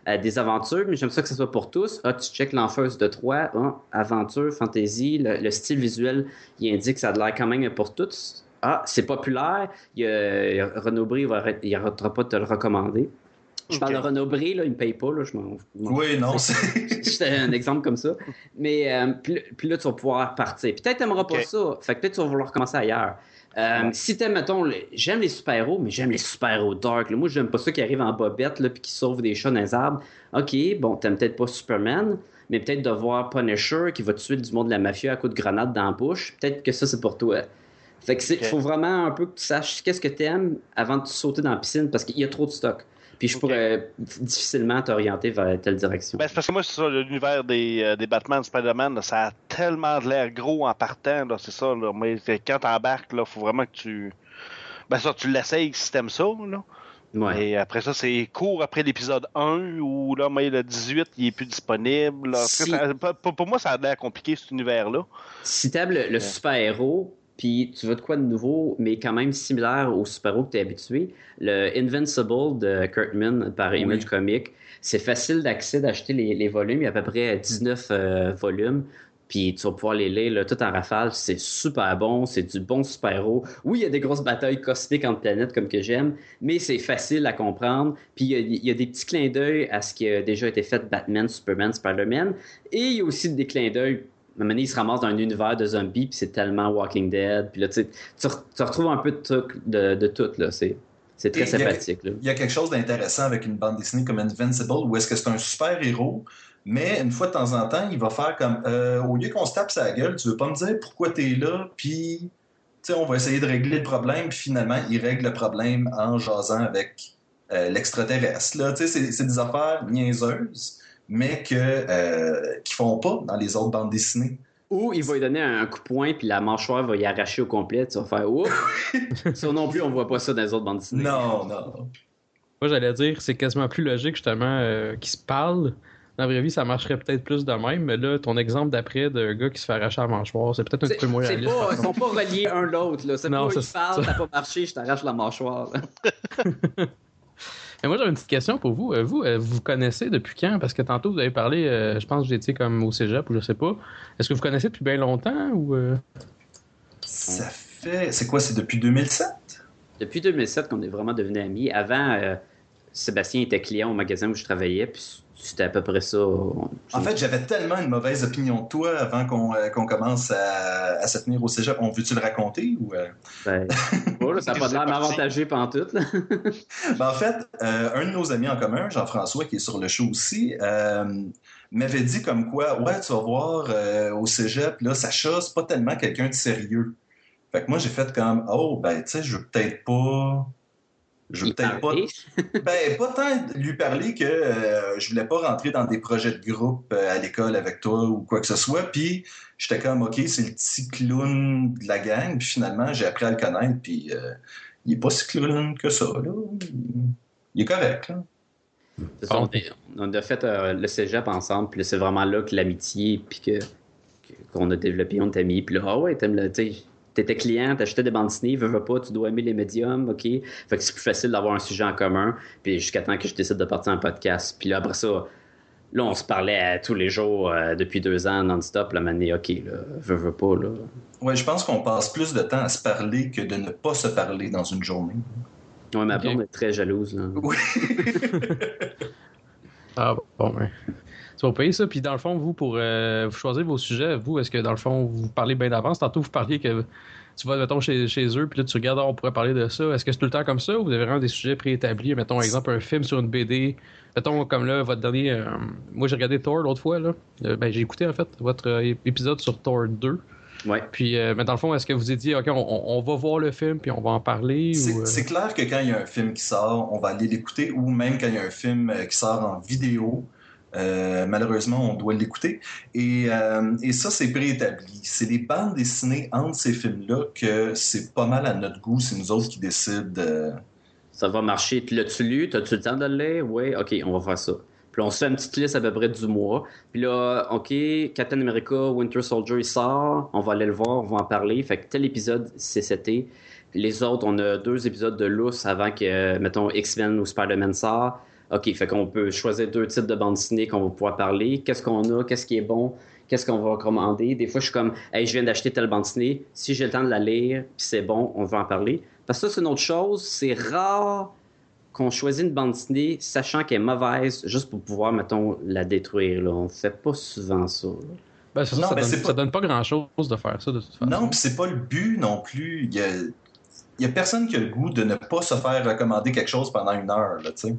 euh, des aventures, mais j'aime ça que ce soit pour tous. Ah, tu check l'enfeuse de 3, ah, aventure, fantasy, le, le style visuel, il indique que ça a de l'air quand même pour tous. Ah, c'est populaire. Il a, Renaud Bré, il va arrêter- il arrêtera pas de te le recommander. Je parle de. Renaud Bré, là, il me paye pas, là, je m'en Oui, non, c'est. Un exemple comme ça. Mais euh, puis, là- puis là, tu vas pouvoir partir. Peut-être t'aimeras pas Ok. ça. Fait que peut-être tu vas vouloir commencer ailleurs. Euh, Si t'aimes, mettons, j'aime les super-héros, mais j'aime les super-héros dark. là. Moi, j'aime pas ceux qui arrivent en bobette là, puis qui sauvent des chats dans les arbres. OK, bon, t'aimes peut-être pas Superman, mais peut-être de voir Punisher qui va tuer du monde de la mafia à coups de grenade dans la bouche. Peut-être que ça, c'est pour toi. Fait que faut vraiment un peu que tu saches qu'est-ce que t'aimes avant de sauter dans la piscine parce qu'il y a trop de stock. Puis je pourrais difficilement t'orienter vers telle direction. Ben, c'est parce que moi, c'est ça, l'univers des, euh, des Batman, Spider-Man, ça a tellement de l'air gros en partant, là, c'est ça, là. Mais quand t'embarques, là, faut vraiment que tu. Ben, ça, tu l'essayes si t'aimes ça, là. Ouais. Et après ça, c'est court après l'épisode 1, où là, mais le 18, il est plus disponible. cas, ça- pour- moi, ça a l'air compliqué, cet univers-là. Si t'aimes le, le super-héros, puis tu veux de quoi de nouveau, mais quand même similaire au super-héros que tu es habitué, le Invincible de Kurtman par Image Comics, c'est facile d'accès, d'acheter les, les volumes. Il y a à peu près 19 euh, volumes. Puis tu vas pouvoir les lire là, tout en rafale. C'est super bon, c'est du bon super-héros. Oui, il y a des grosses batailles cosmiques entre planètes comme que j'aime, mais c'est facile à comprendre. Puis il y a- il y, a des petits clins d'œil à ce qui a déjà été fait Batman, Superman, Spider-Man. Et il y a aussi des clins d'œil moment donné, il se ramasse dans un univers de zombies, puis c'est tellement Walking Dead. Puis là, tu, sais, tu, re- tu retrouves un peu de tout, de, de tout là. C'est, c'est très il y sympathique. Là. Il y a quelque chose d'intéressant avec une bande dessinée comme Invincible, où est-ce que c'est un super-héros, mais une fois de temps en temps, il va faire comme euh, au lieu qu'on se tape sa gueule, tu veux pas me dire pourquoi t'es là, puis tu sais, on va essayer de régler le problème, puis finalement, il règle le problème en jasant avec euh, l'extraterrestre. Là, tu sais, c'est, c'est des affaires niaiseuses, mais que euh, qui font pas dans les autres bandes dessinées. Ou il va lui donner un coup de poing, puis la mâchoire va y arracher au complet. Tu vas faire Oups! Ça non plus, on voit pas ça dans les autres bandes dessinées. Non, non. Moi, j'allais dire, c'est quasiment plus logique, justement, euh, qu'ils se parlent. Dans la vraie vie, ça marcherait peut-être plus de même, mais là, ton exemple d'après d'un gars qui se fait arracher la mâchoire, c'est peut-être un petit peu moins réaliste. pas, ils sont pas reliés un l'autre. Là. C'est Non, pas, ils parlent, ça. t'as pas marché, je t'arrache la mâchoire. moi, j'avais une petite question pour vous. Euh, Vous, euh, vous connaissez depuis quand? Parce que tantôt, vous avez parlé, euh, je pense que vous étiez comme au cégep ou je sais pas. Est-ce que vous connaissez depuis bien longtemps ou. euh? Ça fait, c'est quoi, c'est depuis 2007? Depuis 2007 qu'on est vraiment devenus amis. Avant, euh, Sébastien était client au magasin où je travaillais, puis c'était à peu près ça. En fait, j'avais tellement une mauvaise opinion de toi avant qu'on euh, qu'on commence à, à, se tenir au cégep. On veut-tu le raconter ou euh? ça n'a pas l'air m'avantager pendant tout. ben, en fait, euh, un de nos amis en commun, Jean-François, qui est sur le show aussi, euh, m'avait dit comme quoi, ouais, tu vas voir au cégep, là, Sacha, c'est pas tellement quelqu'un de sérieux. Fait que moi, j'ai fait comme, oh, ben, tu sais, je veux peut-être pas je peut-être pas. ben, pas tant lui parler que euh, je voulais pas rentrer dans des projets de groupe euh, à l'école avec toi ou quoi que ce soit. Puis j'étais comme, OK, c'est le petit clown de la gang. Puis finalement, j'ai appris à le connaître. Puis euh, il est pas si clown que ça. Là. Il est correct. Là. Ça, on, a fait le cégep ensemble. Puis c'est vraiment là que l'amitié, puis que qu'on a développé, on t'a mis. Puis là, ah ouais, t'aimes le t'étais client, t'achetais des bandes dessinées, veux, veux pas, tu dois aimer les médiums, OK? Fait que c'est plus facile d'avoir un sujet en commun, puis jusqu'à temps que je décide de partir en podcast. Puis là, après ça, là, on se parlait tous les jours euh, depuis deux ans non-stop, la manière, OK, là, veux, veux pas, là. Ouais, je pense qu'on passe plus de temps à se parler que de ne pas se parler dans une journée. Ouais, ma blonde est très jalouse, là. Oui. ah, bon, ouais. Ça. Puis dans le fond, vous, pour euh, choisir vos sujets, vous, est-ce que dans le fond, vous parlez bien d'avance? Tantôt, vous parliez que tu vas, mettons, chez, chez eux, puis là, tu regardes, ah, on pourrait parler de ça. Est-ce que c'est tout le temps comme ça ou vous avez vraiment des sujets préétablis? Mettons, exemple, un film sur une BD. Mettons, comme là, votre dernier. Euh, moi, j'ai regardé Thor l'autre fois, là. Euh, ben, j'ai écouté, en fait, votre épisode sur Thor 2. Ouais. Puis, mais dans le fond, est-ce que vous dit, OK, on, va voir le film, puis on va en parler? C'est clair que quand il y a un film qui sort, on va aller l'écouter, ou même quand il y a un film qui sort en vidéo, euh, malheureusement, on doit l'écouter. Et, euh, et, ça, c'est préétabli. C'est les bandes dessinées entre ces films-là que c'est pas mal à notre goût. C'est nous autres qui décident. Ça va marcher. L'as-tu lu? T'as-tu le temps de le? Oui, OK, on va faire ça. Puis on se fait une petite liste à peu près du mois. Puis là, OK, Captain America, Winter Soldier, il sort. On va aller le voir, on va en parler. Fait que tel épisode, c'est cet Les autres, on a deux épisodes de lousse avant que, mettons, X-Men ou Spider-Man sort. OK, fait qu'on peut choisir deux types de bandes dessinées qu'on va pouvoir parler. Qu'est-ce qu'on a? Qu'est-ce qui est bon? Qu'est-ce qu'on va recommander? Des fois, je suis comme, hey, je viens d'acheter telle bande dessinée. Si j'ai le temps de la lire, puis c'est bon, on va en parler. Parce que ça, c'est une autre chose. C'est rare qu'on choisisse une bande dessinée sachant qu'elle est mauvaise juste pour pouvoir, mettons, la détruire. Là. On fait pas souvent ça. Ben, ça, non, ça, donne, pas... donne, pas... grand-chose de faire ça, de toute façon. Non, puis c'est pas le but non plus. Il y a... Y a personne qui a le goût de ne pas se faire recommander quelque chose pendant une heure, tu sais.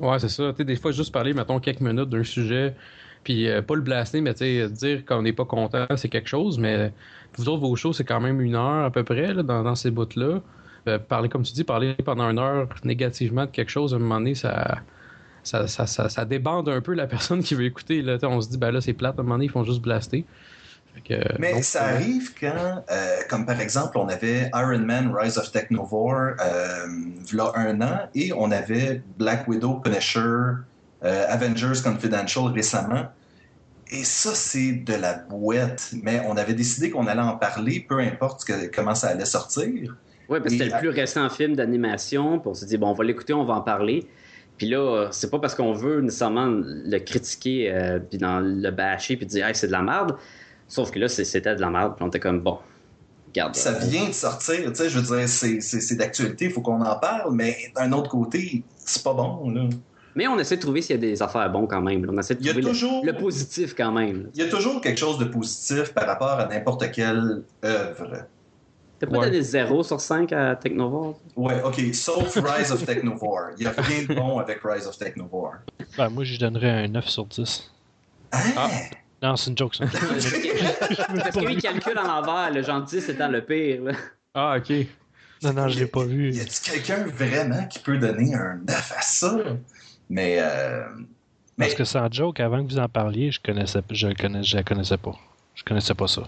Ouais, c'est ça. des fois, juste parler, mettons, quelques minutes d'un sujet, puis euh, pas le blaster, mais dire qu'on n'est pas content, c'est quelque chose, mais vous autres, vos shows, c'est quand même une heure à peu près là, dans, ces bouts-là. Euh, parler, comme tu dis, parler pendant une heure négativement de quelque chose, à un moment donné, ça, ça, ça, ça, débande un peu la personne qui veut écouter. Là. On se dit, ben là, c'est plate, à un moment donné, ils font juste blaster. Mais ça euh, arrive quand, euh, comme par exemple, on avait Iron Man Rise of Technovore euh, là un an et on avait Black Widow Punisher euh, Avengers Confidential récemment. Et ça, c'est de la boîte. Mais on avait décidé qu'on allait en parler, peu importe que, comment ça allait sortir. Oui, parce que c'était le plus récent film d'animation. Puis on s'est dit, bon, on va l'écouter, on va en parler. Puis là, c'est pas parce qu'on veut nécessairement le critiquer, puis dans le bâcher, puis dire, hey, c'est de la merde. Sauf que là, c'était de la merde, puis on était comme, bon, garde. Ça vient de sortir, tu sais, je veux dire, c'est d'actualité, il faut qu'on en parle, mais d'un autre côté, c'est pas bon, là. Mais on essaie de trouver s'il y a des affaires bonnes quand même. On essaie de trouver le, positif quand même. Il y a toujours quelque chose de positif par rapport à n'importe quelle œuvre. T'as pas donné 0 sur 5 à Technovore? Ouais, ok, sauf Rise of Technovore. Il y a rien de bon avec Rise of Technovore. Ben, moi, je donnerais un 9 sur 10. Hein? Ah. Non, c'est une joke, ça. Parce qu'il calcule en l'envers, le gentil, c'est le pire. Ah, ok. Non, non, je l'ai pas vu. Y a-t-il quelqu'un vraiment qui peut donner un 9 à ça? Mais. Euh... Mais... Parce que sans joke, avant que vous en parliez, je connaissais, je connais, je connaissais pas. Je connaissais pas ça.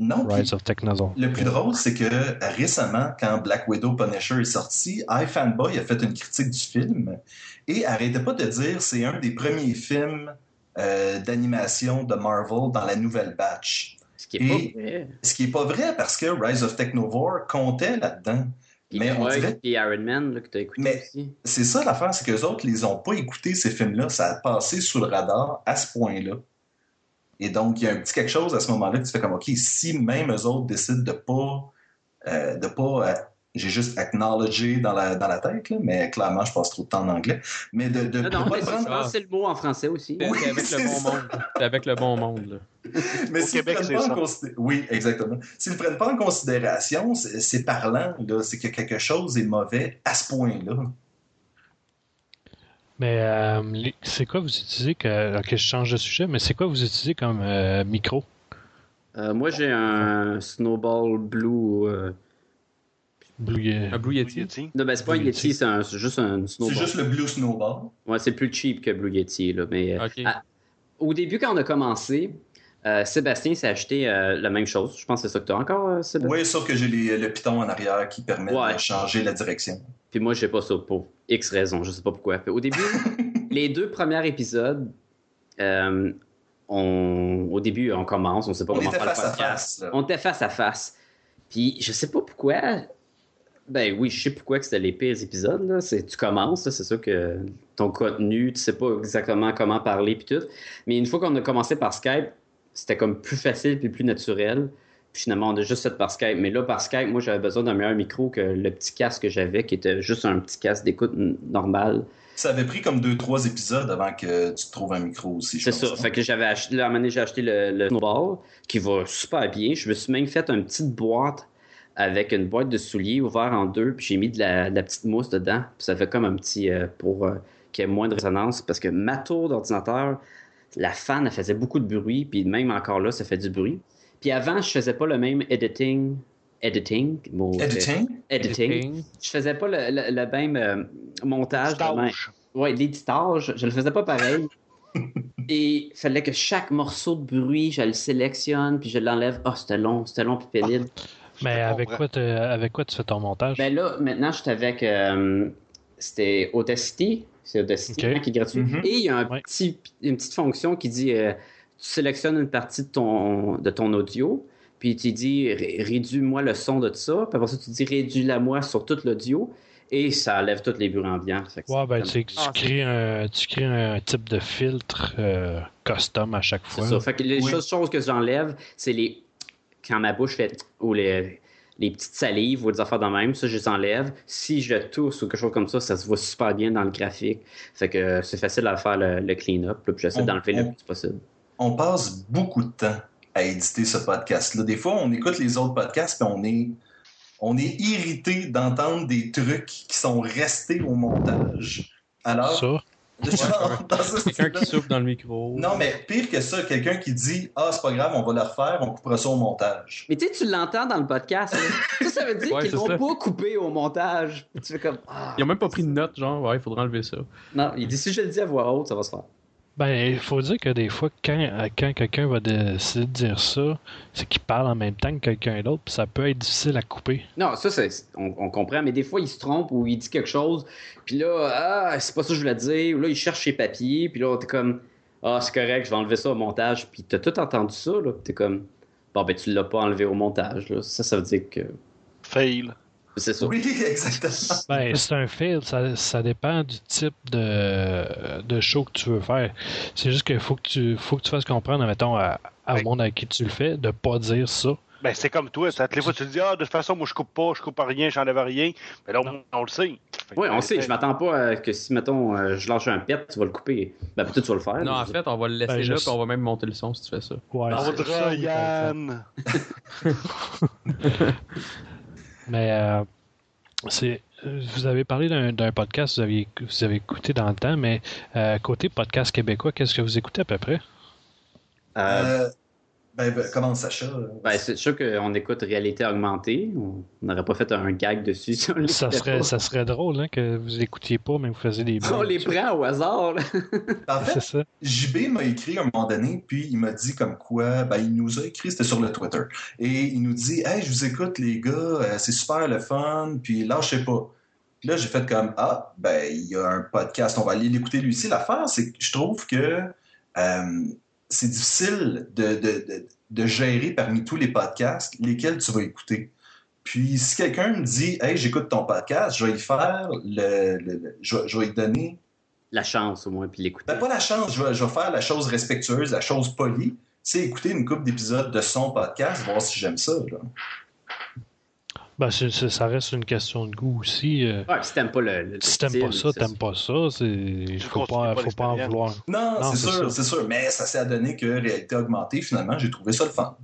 Non. Rise of Technozone. Le plus drôle, c'est que récemment, quand Black Widow Punisher est sorti, iFanboy a fait une critique du film et arrêtait pas de dire c'est un des premiers films euh, d'animation de Marvel dans la nouvelle batch. Ce qui est pas vrai. Ce qui est pas vrai parce que Rise of Technovore comptait là-dedans. Mais on dirait... Iron Man que tu as écouté Mais c'est ça l'affaire, c'est qu'eux autres, ils ont pas écouté ces films-là. Ça a passé sous le radar à ce point-là. Et donc, il y a un petit quelque chose à ce moment-là que tu fais comme, OK, si même eux autres décident de pas euh, de pas. J'ai juste acknowledgé dans la, dans la tête, là, mais clairement, je passe trop de temps en anglais. Mais de, de, Non, de non, pas mais c'est prendre- c'est le mot en français aussi. Oui, avec le bon monde. Avec le bon monde, là. Mais Au s'ils Québec, prennent c'est pas en ça. considé- Oui, exactement. S'ils ne prennent pas en considération, c'est parlant, là. C'est que quelque chose est mauvais à ce point-là. Mais euh, les- c'est quoi vous utilisez que. Ok, je change de sujet, mais c'est quoi vous utilisez comme euh, micro? Euh, moi, j'ai un Snowball Blue. Blue- Un Blue Yeti? Yeti. Non, ben, c'est pas un Blue Yeti, Yeti. c'est un- c'est juste un C'est Snowball. juste le Blue Snowball. Ouais, c'est plus cheap que Blue Yeti. Là, mais, euh, Ok. ah, au début, quand on a commencé, euh, Sébastien s'est acheté euh, la même chose. Je pense que c'est ça que tu as encore, euh, Sébastien? Oui, sauf que j'ai les- le piton en arrière qui permet Ouais. de changer la direction. Puis moi, j'ai pas ça pour X raisons. Je sais pas pourquoi. Puis au début, les deux premiers épisodes, euh, on- au début, on commence, on sait pas On comment était faire le face à face. là. On était face à face. Puis je sais pas pourquoi. Ben oui, je sais pourquoi que c'était les pires épisodes. Là. C'est, tu commences, là, c'est sûr que ton contenu, tu sais pas exactement comment parler puis tout. Mais une fois qu'on a commencé par Skype, c'était comme plus facile puis plus naturel. Puis finalement, on a juste fait par Skype. Mais là, par Skype, moi, j'avais besoin d'un meilleur micro que le petit casque que j'avais, qui était juste un petit casque d'écoute normal. Ça avait pris comme deux, trois épisodes avant que tu te trouves un micro aussi. je C'est pense, ça. hein? Fait que j'avais acheté, là, à un moment donné, j'ai acheté le, le Snowball, qui va super bien. Je me suis même fait une petite boîte avec une boîte de souliers ouverte en deux, puis j'ai mis de la, de la petite mousse dedans. Puis ça fait comme un petit. euh, pour euh, qu'il y ait moins de résonance. Parce que ma tour d'ordinateur, la fan, elle faisait beaucoup de bruit, puis même encore là, ça fait du bruit. Puis avant, je faisais pas le même editing. Editing. mot- Editing? editing. Je faisais pas le, le- le même euh, montage. Ouais, l'éditage, je le faisais pas pareil. Et il fallait que chaque morceau de bruit, je le sélectionne, puis je l'enlève. Ah, c'était long, c'était long, puis pénible. Mais comprends. avec quoi, te- avec quoi tu fais ton montage? Ben là, maintenant, je suis avec. euh, c'était Audacity. C'est Audacity hein, qui est gratuit. Mhm. Et il y a un Ouais. petit, une petite fonction qui dit euh, tu sélectionnes une partie de ton, de ton audio, puis tu dis ré- réduis-moi le son de ça, puis après ça, tu dis réduis-la-moi sur tout l'audio, et ça enlève tous les bruits ambiants. Ouais, c'est ben tu, tu Ah, crées un, tu crées un type de filtre euh, custom à chaque C'est fois. ça. Fait que les Oui. choses, choses que j'enlève, c'est les. Quand ma bouche fait. Ou les, les petites salives ou des affaires de même, ça, je les enlève. Si je tousse ou quelque chose comme ça, ça se voit super bien dans le graphique. Fait que euh, c'est facile à faire le, le clean-up. j'essaie d'enlever le plus possible. On passe beaucoup de temps à éditer ce podcast-là. Des fois, on écoute les autres podcasts et on est, on est irrité d'entendre des trucs qui sont restés au montage. Alors, genre, Quelqu'un qui souffle dans le micro. Non, mais pire que ça, quelqu'un qui dit Ah, c'est pas grave, on va le refaire, on coupera ça au montage. Mais tu sais, tu l'entends dans le podcast. ça, ça veut dire Ouais, qu'ils l'ont pas coupé au montage. Tu fais comme. Ah. Ils ont même pas pris de note, genre, ouais, il faudra enlever ça. Non, il dit si je le dis à voix haute, ça va se faire. Ben, il faut dire que des fois, quand, quand quelqu'un va décider de dire ça, c'est qu'il parle en même temps que quelqu'un d'autre, puis ça peut être difficile à couper. Non, ça, c'est- on, on comprend, mais des fois, il se trompe ou il dit quelque chose, puis là, ah, c'est pas ça que je voulais dire, ou là, il cherche ses papiers, puis là, t'es comme, ah, c'est correct, je vais enlever ça au montage, puis t'as tout entendu ça, là, puis t'es comme, bon, ben, tu l'as pas enlevé au montage, là. Ça, ça veut dire que Fail. C'est ça. Oui, exactement. Ben, c'est un fail, ça, ça dépend du type de, de show que tu veux faire. C'est juste qu'il faut que tu faut que tu fasses comprendre, mettons, à, à au Ouais. monde avec qui tu le fais, de pas dire ça. Ben, c'est comme toi. Ça, les fois, tu te dis, ah, de toute façon, moi, je coupe pas, je coupe pas rien, j'enlève rien. Mais là, on, on le sait. Oui, on ben, sait, je m'attends pas à que si, mettons, euh, je lâche un pet, tu vas le couper. Ben, peut-être tu vas le faire. Non, en fait, on va le laisser Ben, là, puis on va même monter le son si tu fais ça. Ouais, On c'est ça, Mais euh, c'est vous avez parlé d'un d'un podcast que vous avez, vous avez écouté dans le temps, mais euh, côté podcast québécois, qu'est-ce que vous écoutez à peu près? Euh, Euh, ben, ben, comment Sacha ben, c'est sûr qu'on écoute réalité augmentée. On n'aurait pas fait un gag dessus. si on Ça serait, ça serait drôle hein, que vous l'écoutiez pas, mais vous faisiez des On les prend au hasard. En fait, ça. JB m'a écrit à un moment donné, puis il m'a dit comme quoi, ben, il nous a écrit, c'était sur le Twitter, et il nous dit Hey, je vous écoute, les gars, euh, c'est super le fun, puis là, je sais pas. Puis là, j'ai fait comme Ah, ben, il y a un podcast, on va aller l'écouter lui aussi. L'affaire, c'est que je trouve que euh, c'est difficile de, de, de, de gérer parmi tous les podcasts lesquels tu vas écouter. Puis si quelqu'un me dit Hey, j'écoute ton podcast, je vais y faire le. le- le- je, vais- je vais y donner La chance, au moins, puis l'écouter. ben, pas la chance, je vais, je vais faire la chose respectueuse, la chose polie. C'est écouter une couple d'épisodes de son podcast, voir si j'aime ça. là. Ben, ça reste une question de goût aussi. euh. Ouais, si t'aimes pas le, le si t'aimes pas ça, t'aimes pas ça. C'est... Faut pas, pas faut pas en vouloir. Non, Non, c'est sûr, ça. c'est sûr. Mais ça s'est adonné que réalité augmentée, finalement, j'ai trouvé ça le fun.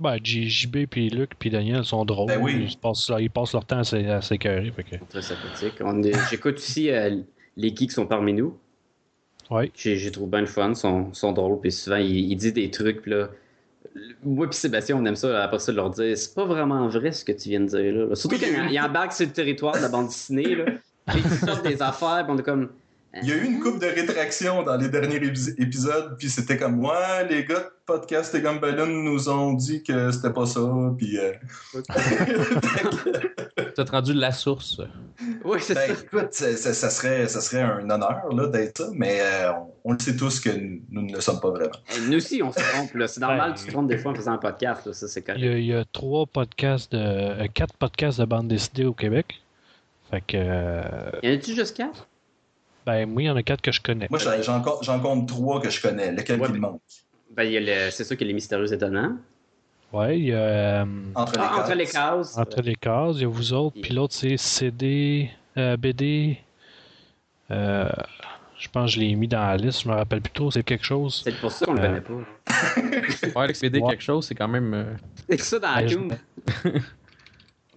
Ben, J- JB, puis Luc, puis Daniel sont drôles. Ben oui. Ils, passent, ils passent leur temps à s'é- à s'écœurer. Que... Très sympathique. J'écoute aussi euh, les geeks qui sont parmi nous. Ouais. J'ai trouvé bien le fun, sont, sont drôles, puis souvent il, il dit des trucs, puis là. Moi puis Sébastien, on aime ça, après ça, de leur dire c'est pas vraiment vrai ce que tu viens de dire là. Surtout Oui. quand il il embarque sur le territoire de la bande dessinée, là. Puis ils sortent des affaires, puis on est comme. Il y a eu une coupe de rétraction dans les derniers épis- épisodes, puis c'était comme Ouais, les gars de podcast et Gumballoon nous ont dit que c'était pas ça, puis. euh, T'as rendu la source. Oui, c'est ben, ça. écoute, ça, serait, ça serait un honneur là, d'être ça, mais euh, on, on le sait tous que nous, nous ne le sommes pas vraiment. Et Nous aussi, on se trompe, là. C'est normal Ben, que tu te trompes des fois en faisant un podcast, là. Ça, c'est Il correct. y, a, il y a trois podcasts de. euh, quatre podcasts de bande dessinée au Québec. Fait que. euh, Y en a-tu juste quatre? Ben, moi, il y en a quatre que je connais. Moi, j'en- j'en compte, trois que je connais. Lequel Ouais, qui me mais- manque Ben, il y a le... c'est sûr qu'il y a les mystérieux étonnants. Ouais, il y a. euh, Entre les Ah, entre cases. les cases. Entre les cases, il y a vous autres, puis l'autre c'est CD, euh, BD. euh, je pense que je l'ai mis dans la liste, je me rappelle plus trop, c'est quelque chose. C'est pour ça qu'on le connaît pas. Ouais, l'expédier Ouais. quelque chose, c'est quand même. euh, C'est ça dans Ben, je- iTunes.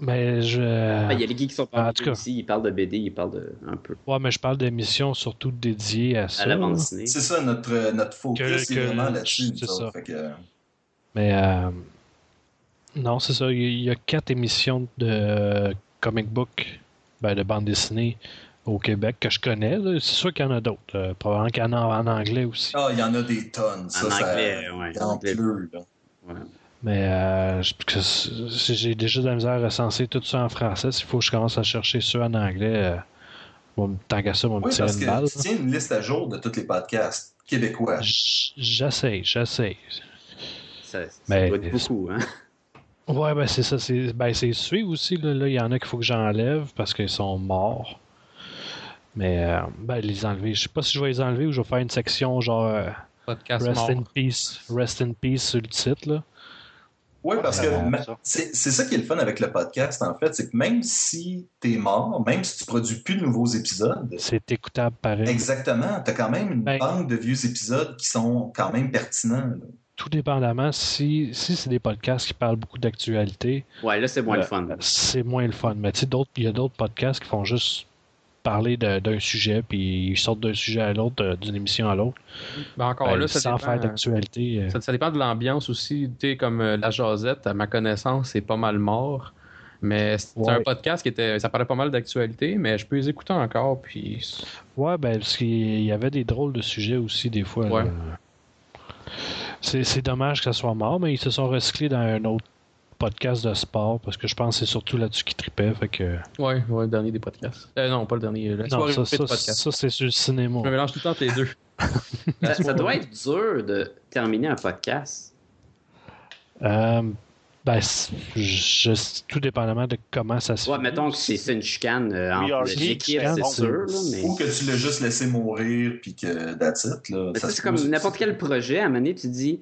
Ben, je. Ben, Il y a les geeks qui sont En parmi tout nous cas. aussi. Ils parlent de BD, ils parlent de un peu Ouais, mais je parle d'émissions surtout dédiées à ça. à la bande dessinée. C'est ça, notre, notre focus Que- est que- vraiment là-dessus. c'est ça. Fait que- Mais euh, non, c'est ça. Il y, a- quatre émissions de comic book, ben, de bande dessinée au Québec que je connais. là. C'est sûr qu'il y en a d'autres. euh, probablement qu'il y en a en anglais aussi. Ah, il y en a des tonnes. Ça, En ça- anglais, ouais. en En anglais. pleut, là. Ouais. Mais euh, j'ai déjà de la misère à recenser tout ça en français. S'il faut que je commence à chercher ceux en anglais, euh, bon, tant qu'à ça, on va me Oui, tirer parce une que balle. tu tiens une liste à jour de tous les podcasts québécois. J'essaie, j'essaie. Ça, ça Mais- doit être beaucoup, hein? Ouais, ben c'est ça. C'est ben, c'est suivre aussi. Là, Là, il y en a qu'il faut que j'enlève parce qu'ils sont morts. Mais euh, ben, les enlever. Je sais pas si je vais les enlever ou je vais faire une section genre euh, podcast Rest mort. in Peace. Rest in Peace sur le titre. Là. Oui, parce que c'est c'est ça qui est le fun avec le podcast, en fait, c'est que même si t'es mort, même si tu produis plus de nouveaux épisodes, C'est écoutable pareil. exactement, t'as quand même une Ben- banque de vieux épisodes qui sont quand même pertinents. là. Tout dépendamment, si, si c'est des podcasts qui parlent beaucoup d'actualité, Ouais, là, c'est moins le Euh, fun. c'est moins le fun. Mais tu sais, d'autres- il y a d'autres podcasts qui font juste parler d'un sujet, puis ils sortent d'un sujet à l'autre, euh, d'une émission à l'autre, Ben, encore ben, là, ça sans dépend, faire d'actualité. euh. ça, ça dépend de l'ambiance aussi. Tu comme euh, la Josette, à ma connaissance, c'est pas mal mort. Mais c'est Ouais. un podcast qui était. Ça parlait pas mal d'actualité, mais je peux les écouter encore. Puis. Ouais, ben, parce qu'il y avait des drôles de sujets aussi, des fois. Ouais. C'est dommage que ça soit mort, mais ils se sont recyclés dans un autre podcast de sport, parce que je pense que c'est surtout là-dessus qu'ils tripaient. Fait que... Ouais, ouais, le dernier des podcasts. Euh, non, pas le dernier. La Non, ça, de ça, podcast. ça, c'est sur le cinéma. Je me mélange tout le temps entre les deux. Ça, ça doit être dur de terminer un podcast. Euh, ben, je, tout dépendamment de comment ça se Ouais, fait. mettons que c'est une chicane euh, entre l'équipe, c'est sûr, là, mais... Ou que tu l'as juste laissé mourir, puis que that's it. Là, Mais Ça c'est comme n'importe quel projet, à un moment donné, tu dis,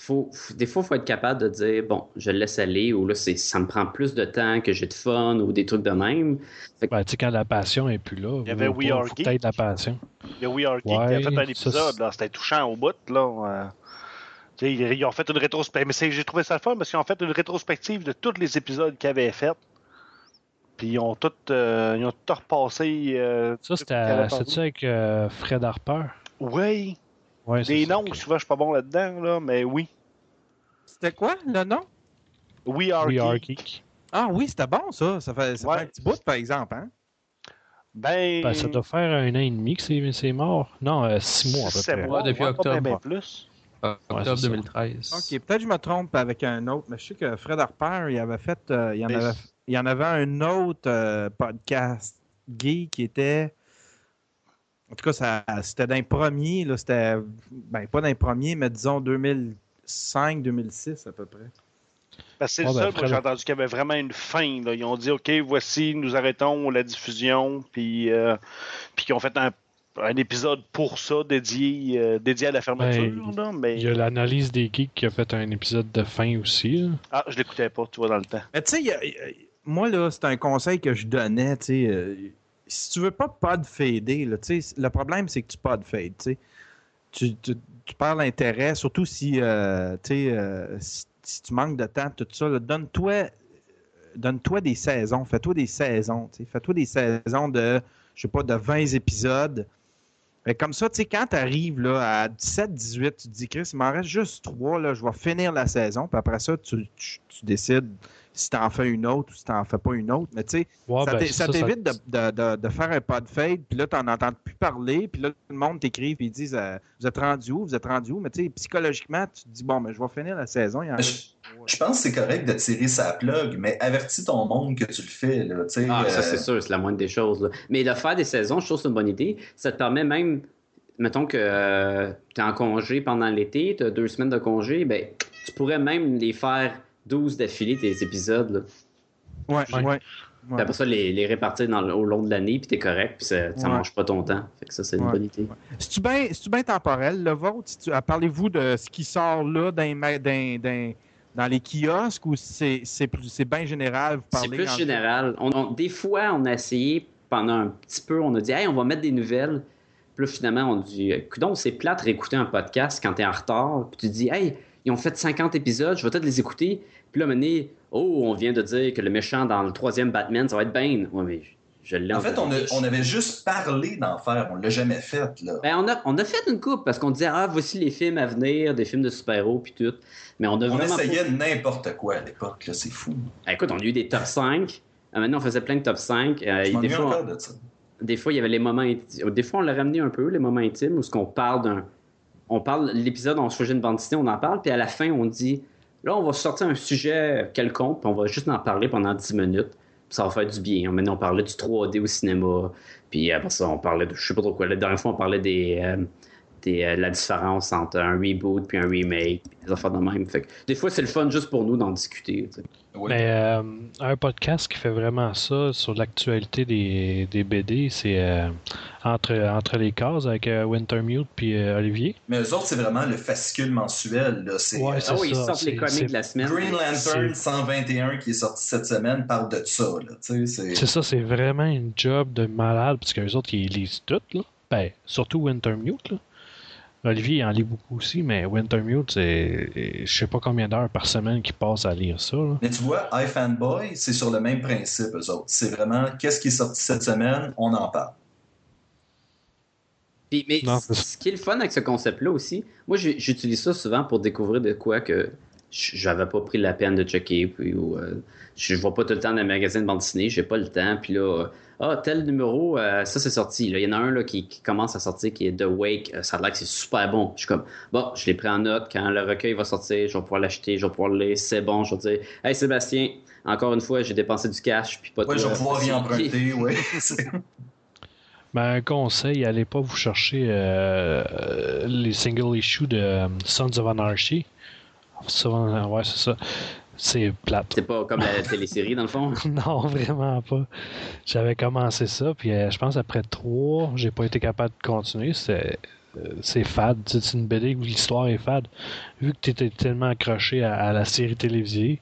faut, faut- des fois, il faut être capable de dire, bon, je le laisse aller, ou là, c'est- ça me prend plus de temps que j'ai de fun, ou des trucs de même. Ben, tu sais, quand la passion est plus là, Il y avait We Are que la Geek. passion. Il y a We Are Geek qui a fait un épisode, là, c'était touchant au bout. Là. euh, tu sais, ils, ont fait une rétrospective. Mais c'est- j'ai trouvé ça fun parce qu'ils ont fait une rétrospective de tous les épisodes qu'ils avaient fait. Puis ils ont tout, euh, ils ont tout repassé. euh, Ça, c'était avec euh, Fred Harper? Oui, Ouais, c'est des noms, souvent je suis pas bon là-dedans, là, mais oui. C'était quoi, le nom? We Are We Are Geek. Geek. Ah oui, c'était bon, ça. Ça fait, ça Ouais. fait un petit bout, par exemple, hein? Ben, Ben, ça doit faire un an et demi que c'est c'est mort. Non, euh, six mois à peu près. mois, depuis octobre. bien, plus. Euh, Ouais, octobre c'est ça. 2013. OK, peut-être que je me trompe avec un autre, mais je sais que Fred Harper, il avait fait. euh, il, y en avait, il y en avait un autre euh, podcast gay qui était. En tout cas, ça, c'était d'un premier, là, c'était. Ben, pas d'un premier, mais disons 2005-2006 à peu près. Ben, c'est le ben, seul, moi, Fred- j'ai entendu qu'il y avait vraiment une fin. là. Ils ont dit, OK, voici, nous arrêtons la diffusion, puis, euh, puis ils ont fait un, un épisode pour ça, dédié, euh, dédié à la fermeture. là, mais... Il y a l'analyse des geeks qui a fait un épisode de fin aussi. là. Ah, je l'écoutais pas, tu vois, dans le temps. Mais tu sais, moi, là, c'est un conseil que je donnais, tu sais. Si tu veux pas fader, là, le problème, c'est que tu pod fade, tu. Tu, tu, perds l'intérêt, surtout si, euh, euh, si, tu manques de temps, tout ça, donne-toi donne-toi des saisons, fais-toi des saisons, fais-toi des saisons de, je sais pas, de 20 épisodes. Comme ça, quand tu arrives à 17, 18, tu te dis, Chris, il m'en reste juste trois, là, je vais finir la saison. Puis après ça, tu décides si tu en fais une autre ou si tu n'en fais pas une autre. Mais tu sais, Ouais, ça ben, ça t'évite de, de- de- de faire un pas de fade, puis là, tu n'en entends plus parler, puis là, tout le monde t'écrit, puis ils disent euh, Vous êtes rendu où Vous êtes rendu où? Mais tu sais, psychologiquement, tu te dis Bon, mais je vais finir la saison. il y en Mais reste Je, je pense que c'est correct de tirer sa plug, mais avertis ton monde que tu le fais. Là, Ah, ça, euh, c'est sûr, c'est la moindre des choses. là. Mais de faire des saisons, je trouve que c'est une bonne idée. Ça te permet même, mettons que tu es en congé pendant l'été, tu as deux semaines de congé, ben, tu pourrais même les faire 12 d'affilée, tes épisodes. Là. Ouais, Ouais. ouais. Après ça, les, les répartir dans au long de l'année, puis t'es correct, puis ça, ça Ouais. mange pas ton temps. Fait que ça, c'est une Ouais. bonne idée. C'est-tu bien bien temporel, le tu- ah, Parlez-vous de ce qui sort là dans, les dans- dans- dans les kiosques ou c'est c'est plus- c'est bien général? Vous C'est plus en- général. On- on- des fois, on a essayé pendant un petit peu, on a dit, hey, on va mettre des nouvelles. Puis là, finalement, on dit, donc c'est plate réécouter un podcast quand t'es en retard. Puis tu dis, hey, ils ont fait 50 épisodes, je vais peut-être les écouter. Puis là, mener, oh, on vient de dire que le méchant dans le troisième Batman, ça va être Bane. Ouais, mais je l'ai En fait, on, a- entendu. on avait juste parlé d'en faire, on l'a jamais fait. Là. Ben, on, a, on a fait une coupe parce qu'on disait, ah, voici les films à venir, des films de super-héros, puis tout. Mais on a on vraiment. pas- essayait n'importe quoi à l'époque, là, c'est fou. Ah, écoute, on a eu des top 5. Euh, maintenant, on faisait plein de top 5. Euh, Je des, fois, encore de ça. des fois, il y avait les moments intimes. Des fois, on l'a ramené un peu, les moments intimes, où ce qu'on parle d'un. On parle, l'épisode, on choisit une bande dessinée, on en parle, puis à la fin, on dit là, on va sortir un sujet quelconque, puis on va juste en parler pendant 10 minutes, puis ça va faire du bien. Maintenant, on parlait du 3D au cinéma, puis après ça, on parlait de. Je sais pas trop quoi. La dernière fois, on parlait des. euh, des, euh, la différence entre un reboot puis un remake, puis des affaires de même. Fait que, des fois, c'est le fun juste pour nous d'en discuter. tu sais. Oui. Mais euh, un podcast qui fait vraiment ça sur l'actualité des, des BD, c'est euh, entre, entre les cases avec euh, Wintermute puis euh, Olivier. Mais eux autres, c'est vraiment le fascicule mensuel. Là. C'est, Ouais, euh, c'est Ah oui, ils sortent les comics de la semaine. Green Lantern C'est- 121 qui est sorti cette semaine parle de ça. Là. Tu sais, c'est... C'est ça, c'est vraiment une job de malade, parce que les autres, ils lisent tout, là. Ben, surtout Wintermute, là. Olivier, il en lit beaucoup aussi, mais Wintermute, c'est. Je sais pas combien d'heures par semaine qu'il passe à lire ça, là. Mais tu vois, iFanboy, c'est sur le même principe, eux autres. C'est vraiment qu'est-ce qui est sorti cette semaine, on en parle. Puis, mais Non, ce qui est le fun avec ce concept-là aussi, moi j'utilise ça souvent pour découvrir de quoi que j'avais pas pris la peine de checker. Puis, ou, euh, je vois pas tout le temps dans les magazines de bande dessinée, j'ai pas le temps. Puis là, euh, ah, tel numéro, euh, ça c'est sorti. Là, Il y en a un là, qui, qui commence à sortir qui est The Wake. Euh, ça a l'air que c'est super bon. Je suis comme, bon, je l'ai pris en note. Quand le recueil va sortir, je vais pouvoir l'acheter, je vais pouvoir le lire. C'est bon. Je vais dire, hey Sébastien, encore une fois, j'ai dépensé du cash. Puis pas Ouais, je vais pouvoir y emprunter, oui. C'est- Ben, un conseil, allez pas vous chercher euh, les single issues de Sons of Anarchy. Souvent, ouais, c'est ça. C'est plate. C'est pas comme la télésérie dans le fond? Non, vraiment pas. J'avais commencé ça, puis euh, je pense après trois, j'ai pas été capable de continuer. C'est euh, fade. C'est une BD où l'histoire est fade. Vu que tu étais tellement accroché à, à la série télévisée,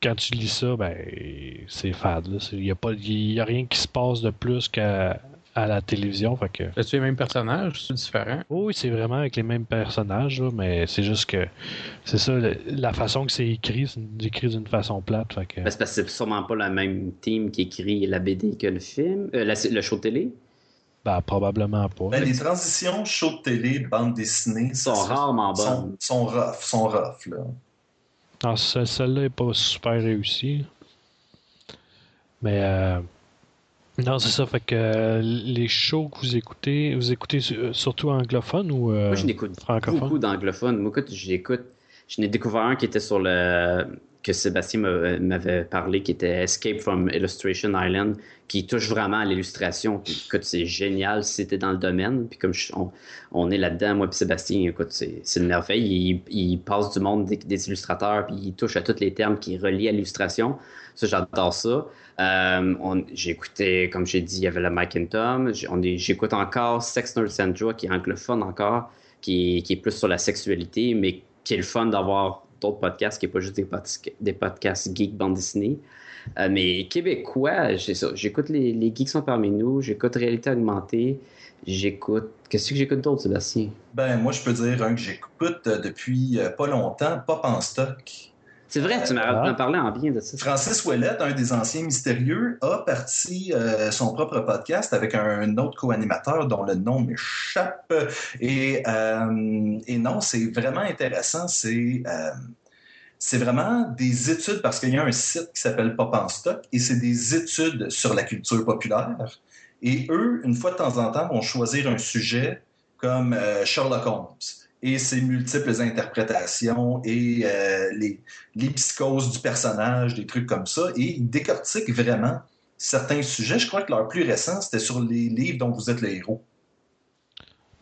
quand tu lis ça, ben c'est fade. Il n'y a, pas- y a rien qui se passe de plus qu'à à la télévision. Fait que... Est-ce les mêmes personnages? C'est différent? Oh Oui, c'est vraiment avec les mêmes personnages, là, mais c'est juste que c'est ça, le- la façon que c'est écrit, c'est écrit d'une façon plate. Fait que... Ben, c'est parce que c'est sûrement pas la même team qui écrit la BD que le film, euh, la- le show de télé. Ben, probablement pas. Ben, les transitions show de télé, bande dessinée, Sont ça- rarement sont, bonnes. sont rough, sont rough, là. Non, ce- celle-là est pas super réussie. Mais euh, non, c'est ça. Fait que euh, les shows que vous écoutez, vous écoutez su- surtout anglophone ou euh, Moi, je n'écoute beaucoup d'anglophones. Moi, écoute, j'écoute. Je n'ai découvert un qui était sur le que Sébastien m'a- m'avait parlé, qui était Escape from Illustration Island, qui touche vraiment à l'illustration. Écoute, c'est génial si c'était dans le domaine. Puis comme je- on, on est là-dedans, moi puis Sébastien, écoute, c'est c'est une merveille. Il, il passe du monde des, des illustrateurs, puis il touche à tous les termes qui relient à l'illustration. Ça, j'adore ça. Euh, on- J'écoutais, comme j'ai dit, il y avait le Mike and Tom. J'ai- J'écoute encore Sex Nerd Sandra, qui est anglophone encore, qui, qui est plus sur la sexualité, mais qui est le fun d'avoir d'autres podcasts, qui n'est pas juste des, podca- des podcasts geek bande dessinée. Euh, mais québécois, j'ai. J'écoute les, les geeks sont parmi nous, j'écoute Réalité augmentée, j'écoute. Qu'est-ce que j'écoute d'autre, Sébastien? Ben, moi, je peux dire un que j'écoute euh, depuis euh, pas longtemps, Pop en stock. C'est vrai, tu m'as Ah. parlé en bien de ça. Francis Ouellette, un des anciens mystérieux, a parti euh, son propre podcast avec un autre co-animateur dont le nom m'échappe. Et, euh, et non, c'est vraiment intéressant. C'est euh, c'est vraiment des études, parce qu'il y a un site qui s'appelle Pop en stock, et c'est des études sur la culture populaire. Et eux, une fois de temps en temps, vont choisir un sujet comme euh, Sherlock Holmes et ses multiples interprétations et euh, les, les psychoses du personnage, des trucs comme ça, et ils décortiquent vraiment certains sujets. Je crois que leur plus récent, c'était sur les livres dont vous êtes le héros.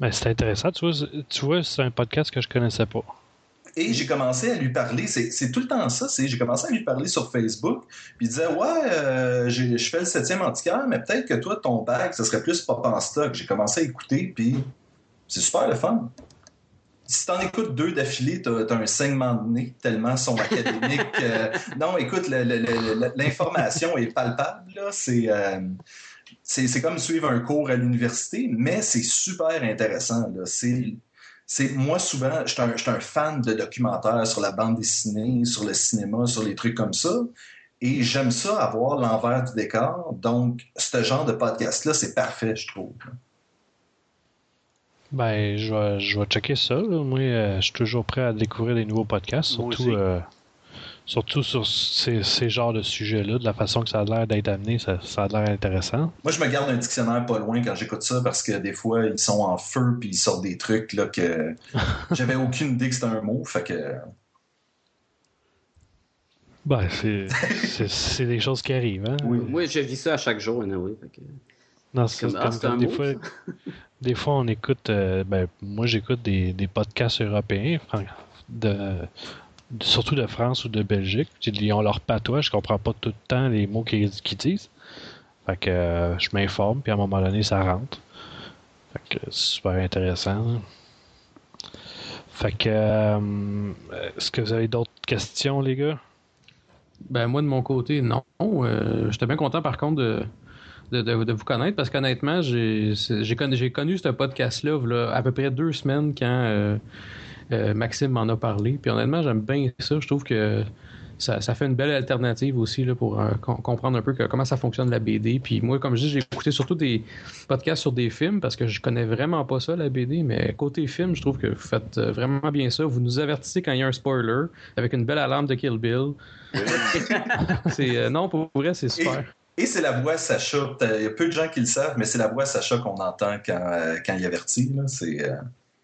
Ben, c'est intéressant. Tu vois, c'est- tu vois, c'est un podcast que je connaissais pas. Et j'ai commencé à lui parler, c'est tout le temps ça, j'ai commencé à lui parler sur Facebook, puis il disait Ouais, euh, je fais le septième antiquaire, mais peut-être que toi, ton bac, ça serait plus pop en stock. J'ai commencé à écouter, puis c'est super le fun. Si t'en écoutes deux d'affilée, t'as as un saignement de nez, tellement sont académiques. Euh, non, écoute, l'information est palpable. C'est. euh, c'est comme suivre un cours à l'université, mais c'est super intéressant. C'est moi souvent, je suis un, je suis un fan de documentaires sur la bande dessinée, sur le cinéma, sur les trucs comme ça. Et j'aime ça avoir l'envers du décor. Donc, ce genre de podcast-là, c'est parfait, je trouve. Ben, je vais, je vais checker ça. là. Moi, euh, je suis toujours prêt à découvrir des nouveaux podcasts, surtout, euh, surtout sur ces, ces genres de sujets-là, de la façon que ça a l'air d'être amené, ça, ça a l'air intéressant. Moi, je me garde un dictionnaire pas loin quand j'écoute ça parce que des fois, ils sont en feu puis ils sortent des trucs là, que j'avais aucune idée que c'était un mot. Fait que Ben, c'est, des choses qui arrivent. Hein? Moi, je vis ça à chaque jour, anyway. fait que- Non, c'est Comme- comme, ah, c'est comme un des, mot, fois, des fois, on écoute. euh, ben, moi, j'écoute des, des podcasts européens, de, surtout de France ou de Belgique. Ils ont leur patois, je comprends pas tout le temps les mots qu'ils disent. Fait que euh, je m'informe, puis à un moment donné, ça rentre. Fait que c'est super intéressant. Fait que. euh, Est-ce que vous avez d'autres questions, les gars? Ben moi de mon côté, non. J'étais bien content par contre de, de, de- de vous connaître parce qu'honnêtement, j'ai connu, ce podcast-là à peu près deux semaines quand euh, euh, Maxime m'en a parlé. Puis honnêtement, j'aime bien ça. Je trouve que ça, ça fait une belle alternative aussi là, pour euh, com- comprendre un peu que- comment ça fonctionne la BD. Puis moi, comme je dis, j'ai écouté surtout des podcasts sur des films parce que je connais vraiment pas ça, la BD. Mais côté film, je trouve que vous faites vraiment bien ça. Vous nous avertissez quand il y a un spoiler avec une belle alarme de Kill Bill. Euh, non pour vrai c'est super. Et c'est la voix Sacha. Il y a peu de gens qui le savent, mais c'est la voix Sacha qu'on entend quand, euh, quand il avertit. là. C'est, euh,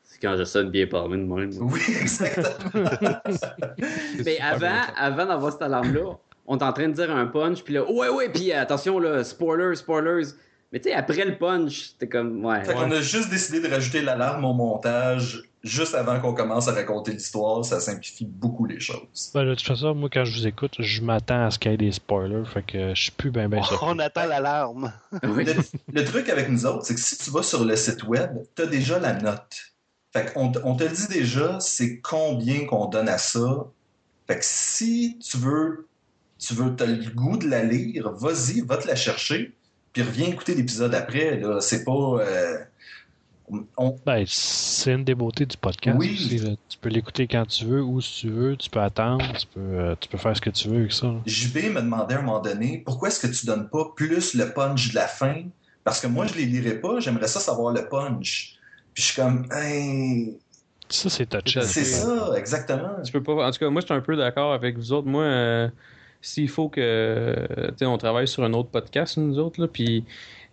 C'est quand je sonne bien parler de moi. Oui, exactement. Mais avant, avant d'avoir cette alarme-là, on est en train de dire un punch, puis là, ouais, ouais, puis attention, là, spoilers, spoilers. Mais tu sais, après le punch, t'es comme, ouais. Fait qu'on a juste décidé de rajouter l'alarme au montage juste avant qu'on commence à raconter l'histoire. Ça simplifie beaucoup les choses. Ben, de toute façon, moi, quand je vous écoute, je m'attends à ce qu'il y ait des spoilers. Fait que je suis plus bien ben surpris. On attend l'alarme. Oui. Le, le truc avec nous autres, c'est que si tu vas sur le site web, tu as déjà la note. Fait qu'on te- on te dit déjà c'est combien qu'on donne à ça. Fait que si tu veux, tu veux, as le goût de la lire, vas-y, va te la chercher, puis reviens écouter l'épisode après. Là, c'est pas. euh, on- Ben, c'est une des beautés du podcast Oui. aussi. Tu peux l'écouter quand tu veux, où si tu veux, tu peux attendre, tu peux, euh, tu peux faire ce que tu veux avec ça. là. JB me demandait à un moment donné pourquoi est-ce que tu donnes pas plus le punch de la fin? Parce que moi, je les lirai pas, j'aimerais ça savoir le punch. Puis je suis comme, Hey, Ça, c'est touché. c'est ça, exactement. Tu peux pas. En tout cas, moi, je suis un peu d'accord avec vous autres. Moi, euh, s'il faut que. tu sais, on travaille sur un autre podcast, nous autres, là, puis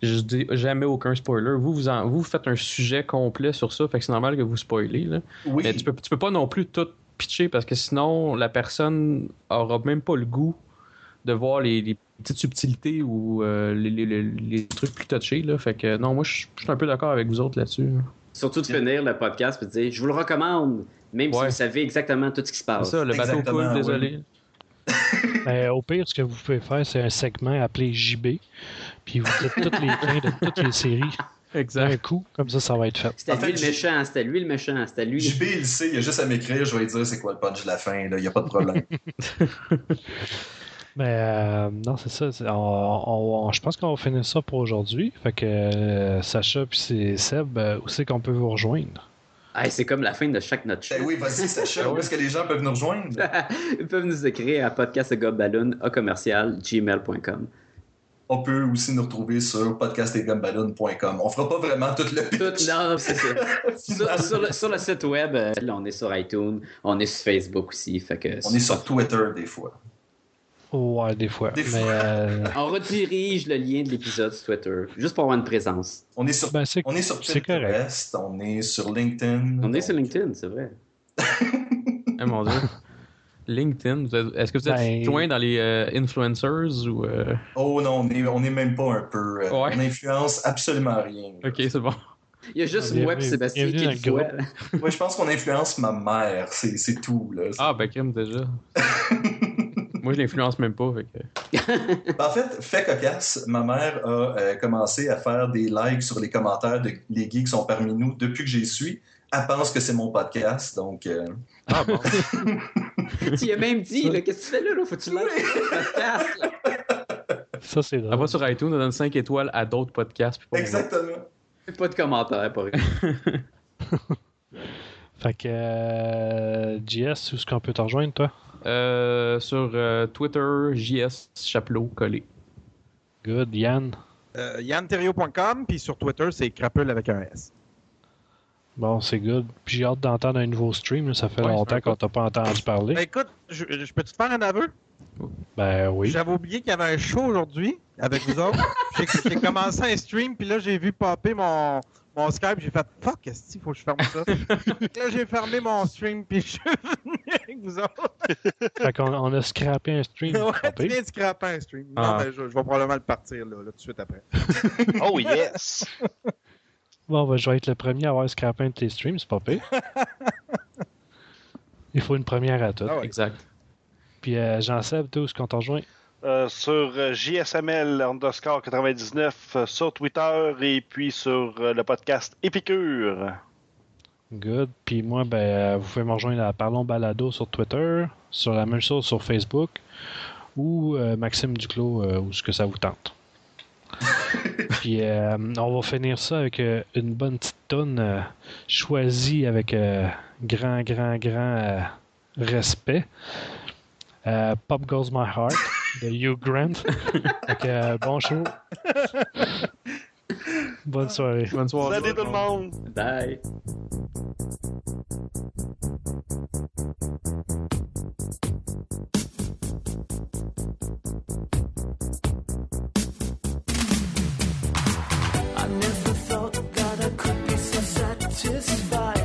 je dis jamais aucun spoiler. Vous, vous, en- vous faites un sujet complet sur ça, fait que c'est normal que vous spoilez. Là. Oui. Mais tu peux, tu peux pas non plus tout pitcher parce que sinon, la personne aura même pas le goût de voir les, les petites subtilités ou euh, les, les- les- les trucs plus touchés. Là. Fait que non, moi, je suis un peu d'accord avec vous autres là-dessus. Surtout de finir le podcast et de dire Je vous le recommande, même si vous savez exactement tout ce qui se C'est passe. ça, le bateau coule, oui. Ben, au pire, ce que vous pouvez faire, c'est un segment appelé JB. Puis vous dites toutes les liens de toutes les séries d'un Exact. coup. Comme ça, ça va être fait. C'était En lui le méchant, c'était lui le méchant, c'était lui. JB, il le sait, il a juste à m'écrire, je vais lui dire c'est quoi le punch de la fin, il n'y a pas de problème. Mais euh, non, c'est ça. c'est- on- on- je pense qu'on va finir ça pour aujourd'hui. Fait que euh, Sacha puis c'est Seb, euh, où c'est qu'on peut vous rejoindre? Hey, c'est comme la fin de chaque note. ben oui, vas-y, Sacha, où est-ce que les gens peuvent nous rejoindre? Ils peuvent nous écrire à podcastgobballoon à commercial gmail.com. On peut aussi nous retrouver sur podcastetgumballoon.com. On fera pas vraiment tout le Tout, non, c'est ça. sur, sur le, sur le site web, euh, là, on est sur iTunes, on est sur Facebook aussi. Fait que On est sur Twitter des fois. Ouais, des fois. Des Mais fois. euh, On redirige le lien de l'épisode sur Twitter, juste pour avoir une présence. On est sur, ben, on est sur on est sur LinkedIn. On est sur LinkedIn, c'est vrai. Eh mon dieu. LinkedIn, vous êtes- est-ce que vous êtes Ben- joint dans les euh, influencers ou. euh, Oh non, on est, on est même pas un peu. euh, Ouais. On influence absolument rien. Ok, c'est bon. Il y a juste moi et Sébastien qui le. Ouais, je pense qu'on influence ma mère, c'est c'est tout. Là. Ah, ben, déjà. Moi, je l'influence même pas. Fait que... En fait, fait cocasse, ma mère a euh, commencé à faire des likes sur les commentaires de Les Geeks sont parmi nous depuis que j'y suis. Elle pense que c'est mon podcast, donc... euh, Ah, bon. tu as même dit, là, qu'est-ce que tu fais là? là? Faut-tu lâcher le podcast? là? ça, c'est Elle drôle. va sur iTunes, elle donne 5 étoiles à d'autres podcasts. puis. Exactement. Pas de commentaires, pas rien. Fait que euh, JS, où est-ce qu'on peut te rejoindre, toi? Euh, sur euh, Twitter, JS Chapelot collé. Good. Yann? Euh, YannTerrio.com, puis sur Twitter, c'est Crapule avec un S. Bon, c'est good. Puis j'ai hâte d'entendre un nouveau stream. là. Ça fait Ouais, longtemps qu'on t'a pas entendu parler. Ben, écoute, je, je peux te faire un aveu? Ben oui. J'avais oublié qu'il y avait un show aujourd'hui avec vous autres. J'ai j'ai commencé un stream, puis là, j'ai vu popper mon, mon Skype. J'ai fait fuck, est-ce qu'il faut que je ferme ça? Là, j'ai fermé mon stream, puis je suis venu avec vous autres. Fait qu'on on a scrappé un stream. ouais, tu viens de scraper un stream. Non, Ah. mais je, je vais probablement le partir là, là, tout de suite après. Oh yes! Bon, ben, je vais être le premier à avoir scrappé un de tes streams, c'est pas pire. Il faut une première à tout. Ah ouais. Exact. Puis euh, Jean-Seb, toi, où est-ce qu'on te rejoint? Euh, sur euh, JSML underscore 99 euh, sur Twitter et puis sur euh, le podcast Épicure. Good. Puis moi, ben, vous pouvez me rejoindre à Parlons Balado sur Twitter, sur la même chose sur Facebook, ou euh, Maxime Duclos, euh, où ce que ça vous tente. Puis euh, on va finir ça avec euh, une bonne petite tonne euh, choisie avec euh, grand, grand, grand euh, respect. Euh, Pop Goes My Heart de Hugh Grant. Que, euh, bon show. Bonne soirée. Bonne soirée. Salut tout le monde! Bye. I never thought that I could be so satisfied.